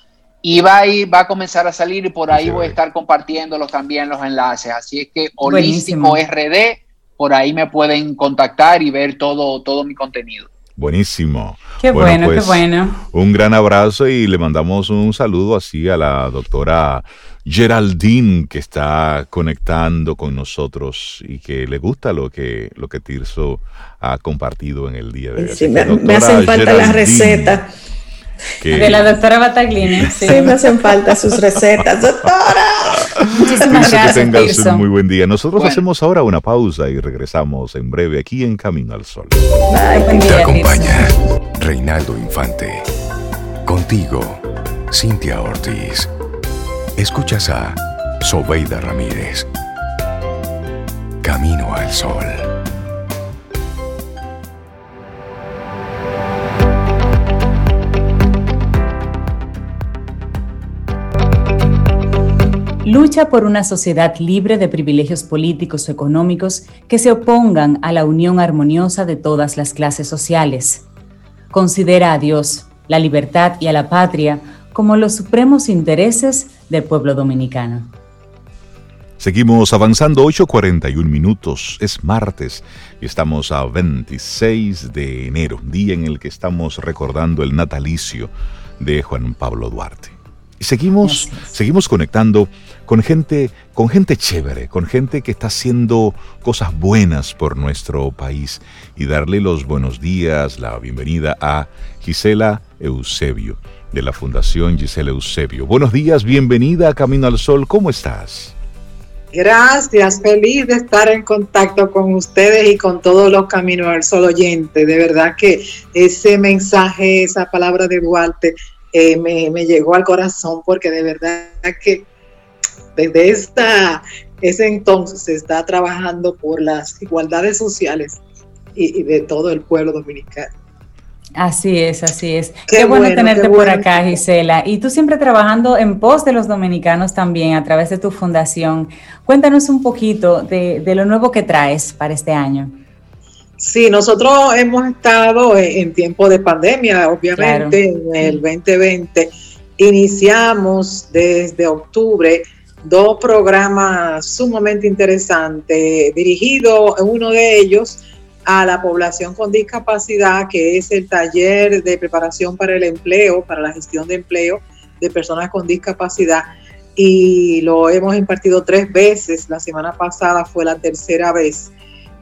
Y va a, va a comenzar a salir y por ahí voy a estar compartiéndolos también los enlaces. Así es que Holístico RD, por ahí me pueden contactar y ver todo, todo mi contenido. Buenísimo. Qué bueno, qué pues, bueno. Un gran abrazo y le mandamos un saludo así a la doctora Geraldine que está conectando con nosotros y que le gusta lo que, lo que Tirso ha compartido en el día de hoy. Sí, me, hacen falta las recetas. De la doctora Bataglini. Sí. me hacen falta sus recetas, doctora. Muchísimas gracias. Que tengas un muy buen día. Nosotros hacemos ahora una pausa y regresamos en breve aquí en Camino al Sol. Te acompaña Reinaldo Infante. Contigo, Cintia Ortiz. Escuchas a Sobeida Ramírez. Camino al Sol. Lucha por una sociedad libre de privilegios políticos o económicos que se opongan a la unión armoniosa de todas las clases sociales. Considera a Dios, la libertad y a la patria como los supremos intereses del pueblo dominicano. Seguimos avanzando 8.41 minutos, es martes y estamos a 26 de enero, día en el que estamos recordando el natalicio de Juan Pablo Duarte. Y seguimos, seguimos conectando con gente, con gente chévere, con gente que está haciendo cosas buenas por nuestro país y darle los buenos días, la bienvenida a Gisela Eusebio de la Fundación Gisela Eusebio. Buenos días, bienvenida a Camino al Sol, ¿cómo estás? Gracias, feliz de estar en contacto con ustedes y con todos los Caminos al Sol oyentes. De verdad que ese mensaje, esa palabra de Duarte eh, me, llegó al corazón porque de verdad que desde esta, ese entonces se está trabajando por las igualdades sociales y de todo el pueblo dominicano. Así es, así es. Qué, bueno, tenerte por acá, Gisela. Y tú siempre trabajando en pos de los dominicanos también a través de tu fundación. Cuéntanos un poquito de, lo nuevo que traes para este año. Sí, nosotros hemos estado en, tiempo de pandemia, obviamente, en el 2020. Iniciamos desde octubre dos programas sumamente interesantes, dirigidos, uno de ellos, a la población con discapacidad, que es el taller de preparación para el empleo, para la gestión de empleo de personas con discapacidad. Y lo hemos impartido tres veces, la semana pasada fue la tercera vez.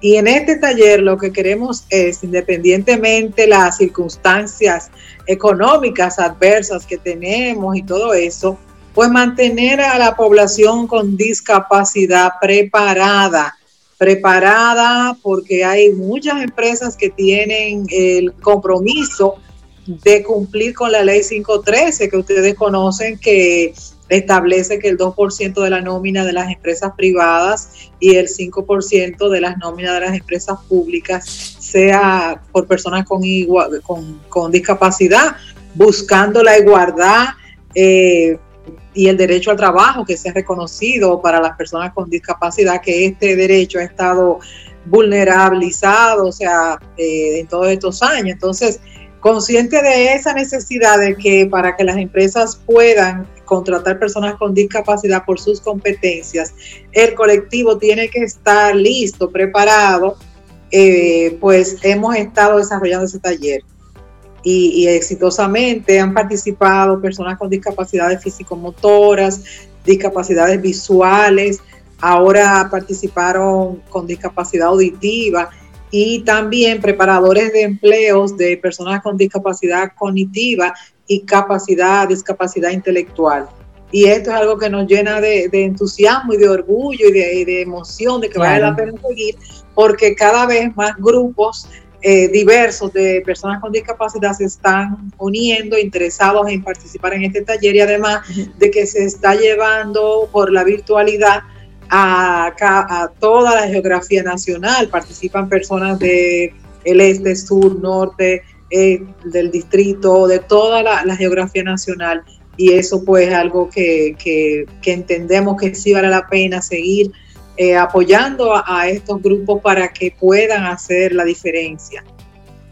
Y en este taller lo que queremos es, independientemente las circunstancias económicas adversas que tenemos y todo eso, pues mantener a la población con discapacidad preparada preparada porque hay muchas empresas que tienen el compromiso de cumplir con la ley 513 que ustedes conocen que establece que el 2% de la nómina de las empresas privadas y el 5% de las nóminas de las empresas públicas sea por personas con, con, discapacidad, buscando la igualdad eh, y el derecho al trabajo que se ha reconocido para las personas con discapacidad, que este derecho ha estado vulnerabilizado, o sea, eh, en todos estos años. Entonces, consciente de esa necesidad de que para que las empresas puedan contratar personas con discapacidad por sus competencias, el colectivo tiene que estar listo, preparado, eh, pues hemos estado desarrollando ese taller y, exitosamente han participado personas con discapacidades físico-motoras, discapacidades visuales, ahora participaron con discapacidad auditiva y también preparadores de empleos de personas con discapacidad cognitiva y capacidad, discapacidad intelectual. Y esto es algo que nos llena de, entusiasmo y de orgullo y de, emoción de que vale la pena seguir, porque cada vez más grupos eh, diversos de personas con discapacidad se están uniendo, interesados en participar en este taller y además de que se está llevando por la virtualidad a, a toda la geografía nacional. Participan personas de el este, sur, norte, eh, del distrito, de toda la, geografía nacional. Y eso pues es algo que, que, que entendemos que sí vale la pena seguir eh, apoyando a, estos grupos para que puedan hacer la diferencia.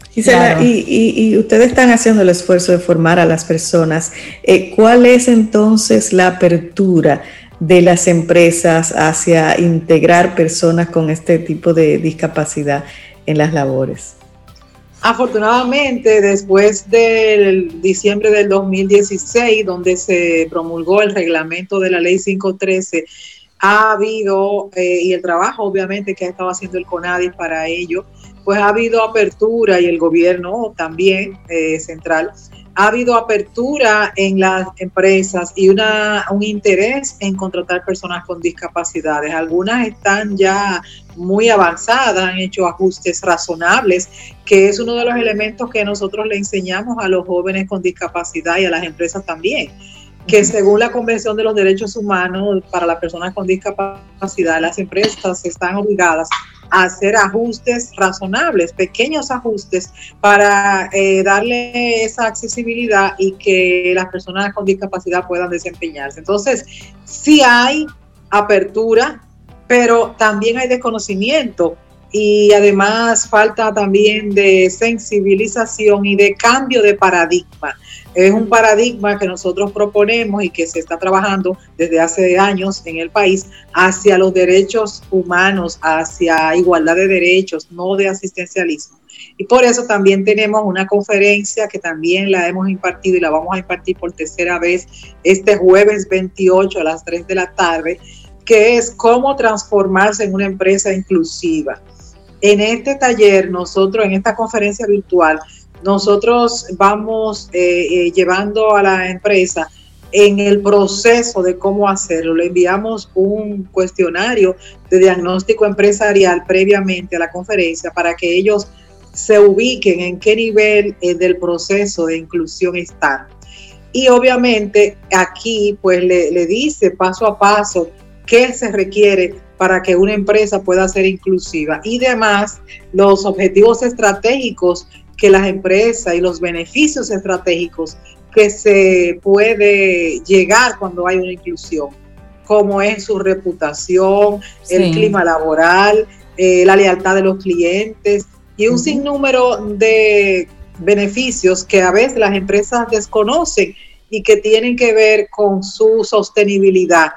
Gisela, y, ustedes están haciendo el esfuerzo de formar a las personas. Eh, ¿Cuál es entonces la apertura de las empresas hacia integrar personas con este tipo de discapacidad en las labores? Afortunadamente, después del diciembre del 2016, donde se promulgó el reglamento de la ley 513, ha habido, eh, y el trabajo obviamente que ha estado haciendo el CONADI para ello, pues ha habido apertura y el gobierno también eh, central, ha habido apertura en las empresas y una, un interés en contratar personas con discapacidades. Algunas están ya muy avanzadas, han hecho ajustes razonables, que es uno de los elementos que nosotros le enseñamos a los jóvenes con discapacidad y a las empresas también que según la Convención de los Derechos Humanos para las personas con discapacidad, las empresas están obligadas a hacer ajustes razonables, pequeños ajustes para eh, darle esa accesibilidad y que las personas con discapacidad puedan desempeñarse. Entonces, sí hay apertura, pero también hay desconocimiento y además falta también de sensibilización y de cambio de paradigma. Es un paradigma que nosotros proponemos y que se está trabajando desde hace años en el país hacia los derechos humanos, hacia igualdad de derechos, no de asistencialismo. Y por eso también tenemos una conferencia que también la hemos impartido y la vamos a impartir por tercera vez este jueves 28 a las 3 de la tarde, que es cómo transformarse en una empresa inclusiva. En este taller, nosotros en esta conferencia virtual, nosotros vamos eh, eh, llevando a la empresa en el proceso de cómo hacerlo. Le enviamos un cuestionario de diagnóstico empresarial previamente a la conferencia para que ellos se ubiquen en qué nivel eh, del proceso de inclusión están. Y obviamente aquí pues le, le dice paso a paso qué se requiere para que una empresa pueda ser inclusiva y además los objetivos estratégicos que las empresas y los beneficios estratégicos que se puede llegar cuando hay una inclusión, como es su reputación, el clima laboral, eh, la lealtad de los clientes y un sinnúmero de beneficios que a veces las empresas desconocen y que tienen que ver con su sostenibilidad.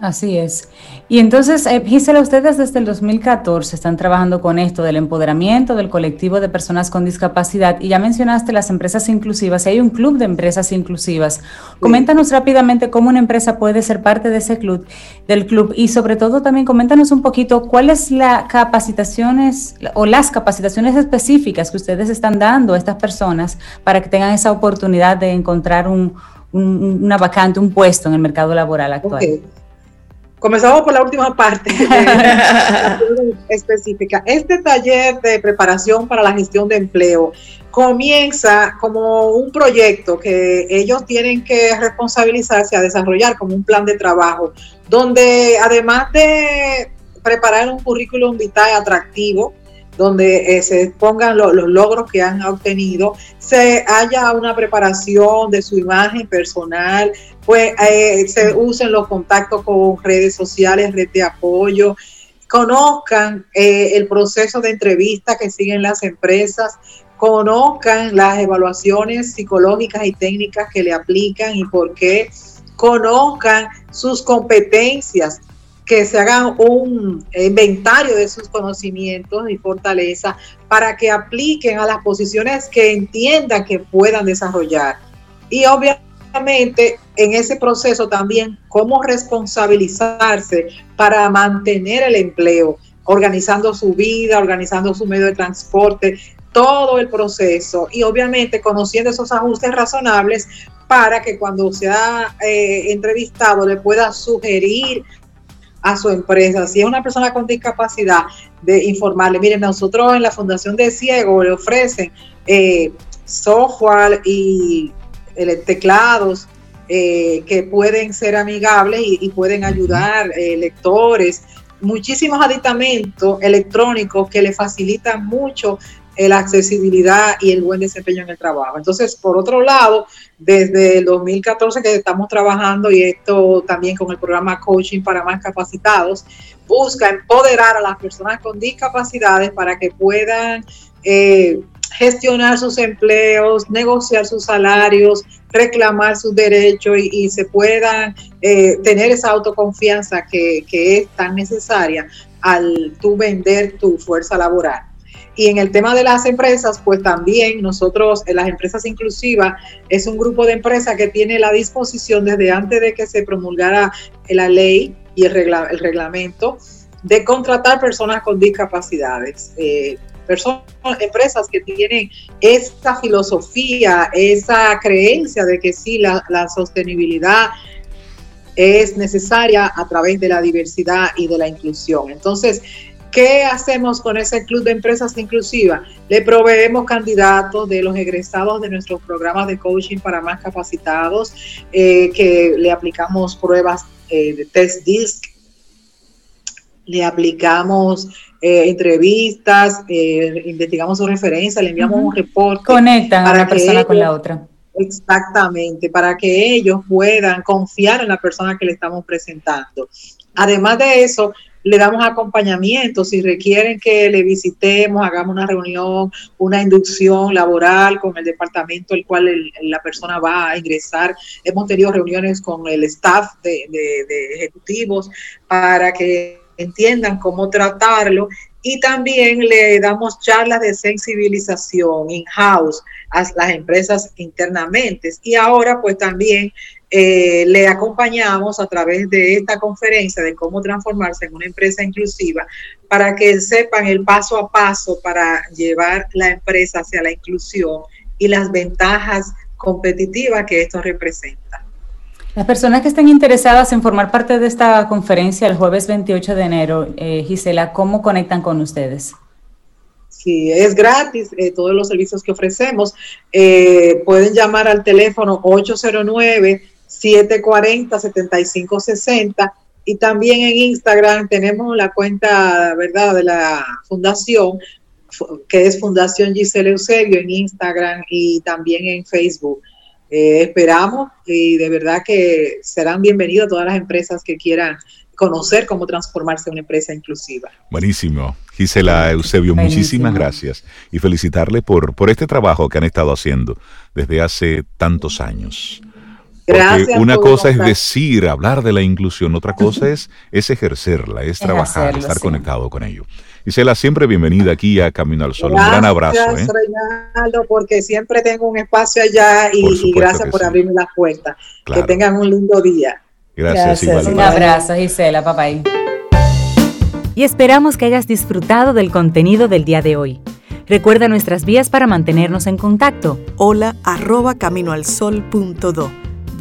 Así es. Y entonces, eh, Gisela, ustedes desde el 2014 están trabajando con esto del empoderamiento del colectivo de personas con discapacidad y ya mencionaste las empresas inclusivas y hay un club de empresas inclusivas. Coméntanos rápidamente cómo una empresa puede ser parte de ese club, del club y sobre todo también coméntanos un poquito cuáles las capacitaciones o las capacitaciones específicas que ustedes están dando a estas personas para que tengan esa oportunidad de encontrar un, una vacante, un puesto en el mercado laboral actual. Comenzamos por la última parte específica. Este taller de preparación para la gestión de empleo comienza como un proyecto que ellos tienen que responsabilizarse a desarrollar como un plan de trabajo, donde además de preparar un currículum vitae atractivo, donde eh, se pongan los logros que han obtenido, se haya una preparación de su imagen personal, pues eh, se usen los contactos con redes sociales, red de apoyo, conozcan eh, el proceso de entrevista que siguen las empresas, conozcan las evaluaciones psicológicas y técnicas que le aplican y por qué, conozcan sus competencias, que se hagan un inventario de sus conocimientos y fortaleza para que apliquen a las posiciones que entiendan que puedan desarrollar. Y obviamente en ese proceso también cómo responsabilizarse para mantener el empleo, organizando su vida, organizando su medio de transporte, todo el proceso y obviamente conociendo esos ajustes razonables para que cuando sea eh, entrevistado le pueda sugerir a su empresa, si es una persona con discapacidad, de informarle, miren, nosotros en la Fundación de Ciego le ofrecen eh, software y eh, teclados eh, que pueden ser amigables y, pueden ayudar lectores, muchísimos aditamentos electrónicos que le facilitan mucho la accesibilidad y el buen desempeño en el trabajo. Entonces, por otro lado, desde el 2014 que estamos trabajando y esto también con el programa Coaching para más capacitados, busca empoderar a las personas con discapacidades para que puedan eh, gestionar sus empleos, negociar sus salarios, reclamar sus derechos y, se puedan eh, tener esa autoconfianza que, que es tan necesaria al tú vender tu fuerza laboral. Y en el tema de las empresas, pues también nosotros, en las empresas inclusivas, es un grupo de empresas que tiene la disposición desde antes de que se promulgara la ley y el, reglamento de contratar personas con discapacidades. Eh, personas, empresas que tienen esta filosofía, esa creencia de que sí, la, la sostenibilidad es necesaria a través de la diversidad y de la inclusión. Entonces, ¿Qué hacemos con ese club de empresas inclusivas? Le proveemos candidatos de los egresados de nuestros programas de coaching para más capacitados, eh, que le aplicamos pruebas eh, de test disc, le aplicamos eh, entrevistas, investigamos su referencia, le enviamos un reporte. Conectan a una persona con la otra. Exactamente, para que ellos puedan confiar en la persona que le estamos presentando. Además de eso, le damos acompañamiento. Si requieren que le visitemos, hagamos una reunión, una inducción laboral con el departamento el cual la persona va a ingresar. Hemos tenido reuniones con el staff de, ejecutivos para que entiendan cómo tratarlo y también le damos charlas de sensibilización in-house a las empresas internamente. Y ahora pues también eh, le acompañamos a través de esta conferencia de cómo transformarse en una empresa inclusiva para que sepan el paso a paso para llevar la empresa hacia la inclusión y las ventajas competitivas que esto representa. Las personas que estén interesadas en formar parte de esta conferencia el jueves 28 de enero, eh, Gisela, ¿cómo conectan con ustedes? Sí, es gratis eh, todos los servicios que ofrecemos. pueden llamar al teléfono 809 740-7560 y también en Instagram tenemos la cuenta, ¿verdad?, de la fundación, que es Fundación Giselle Eusebio en Instagram y también en Facebook. Eh, esperamos y de verdad que serán bienvenidos todas las empresas que quieran conocer cómo transformarse en una empresa inclusiva. Buenísimo. Gisela Eusebio, muchísimas gracias y felicitarle por, por este trabajo que han estado haciendo desde hace tantos años. Porque una cosa es decir, hablar de la inclusión, otra cosa es, es ejercerla, es, trabajar, estar conectado con ello. Gisela, siempre bienvenida aquí a Camino al Sol. un gran abrazo. Gracias, ¿eh? porque siempre tengo un espacio allá y, gracias por abrirme las puertas. Que tengan un lindo día. Gracias, gracias. Un abrazo, Gisela, papá. Y esperamos que hayas disfrutado del contenido del día de hoy. Recuerda nuestras vías para mantenernos en contacto. Hola arroba caminoalsol.do.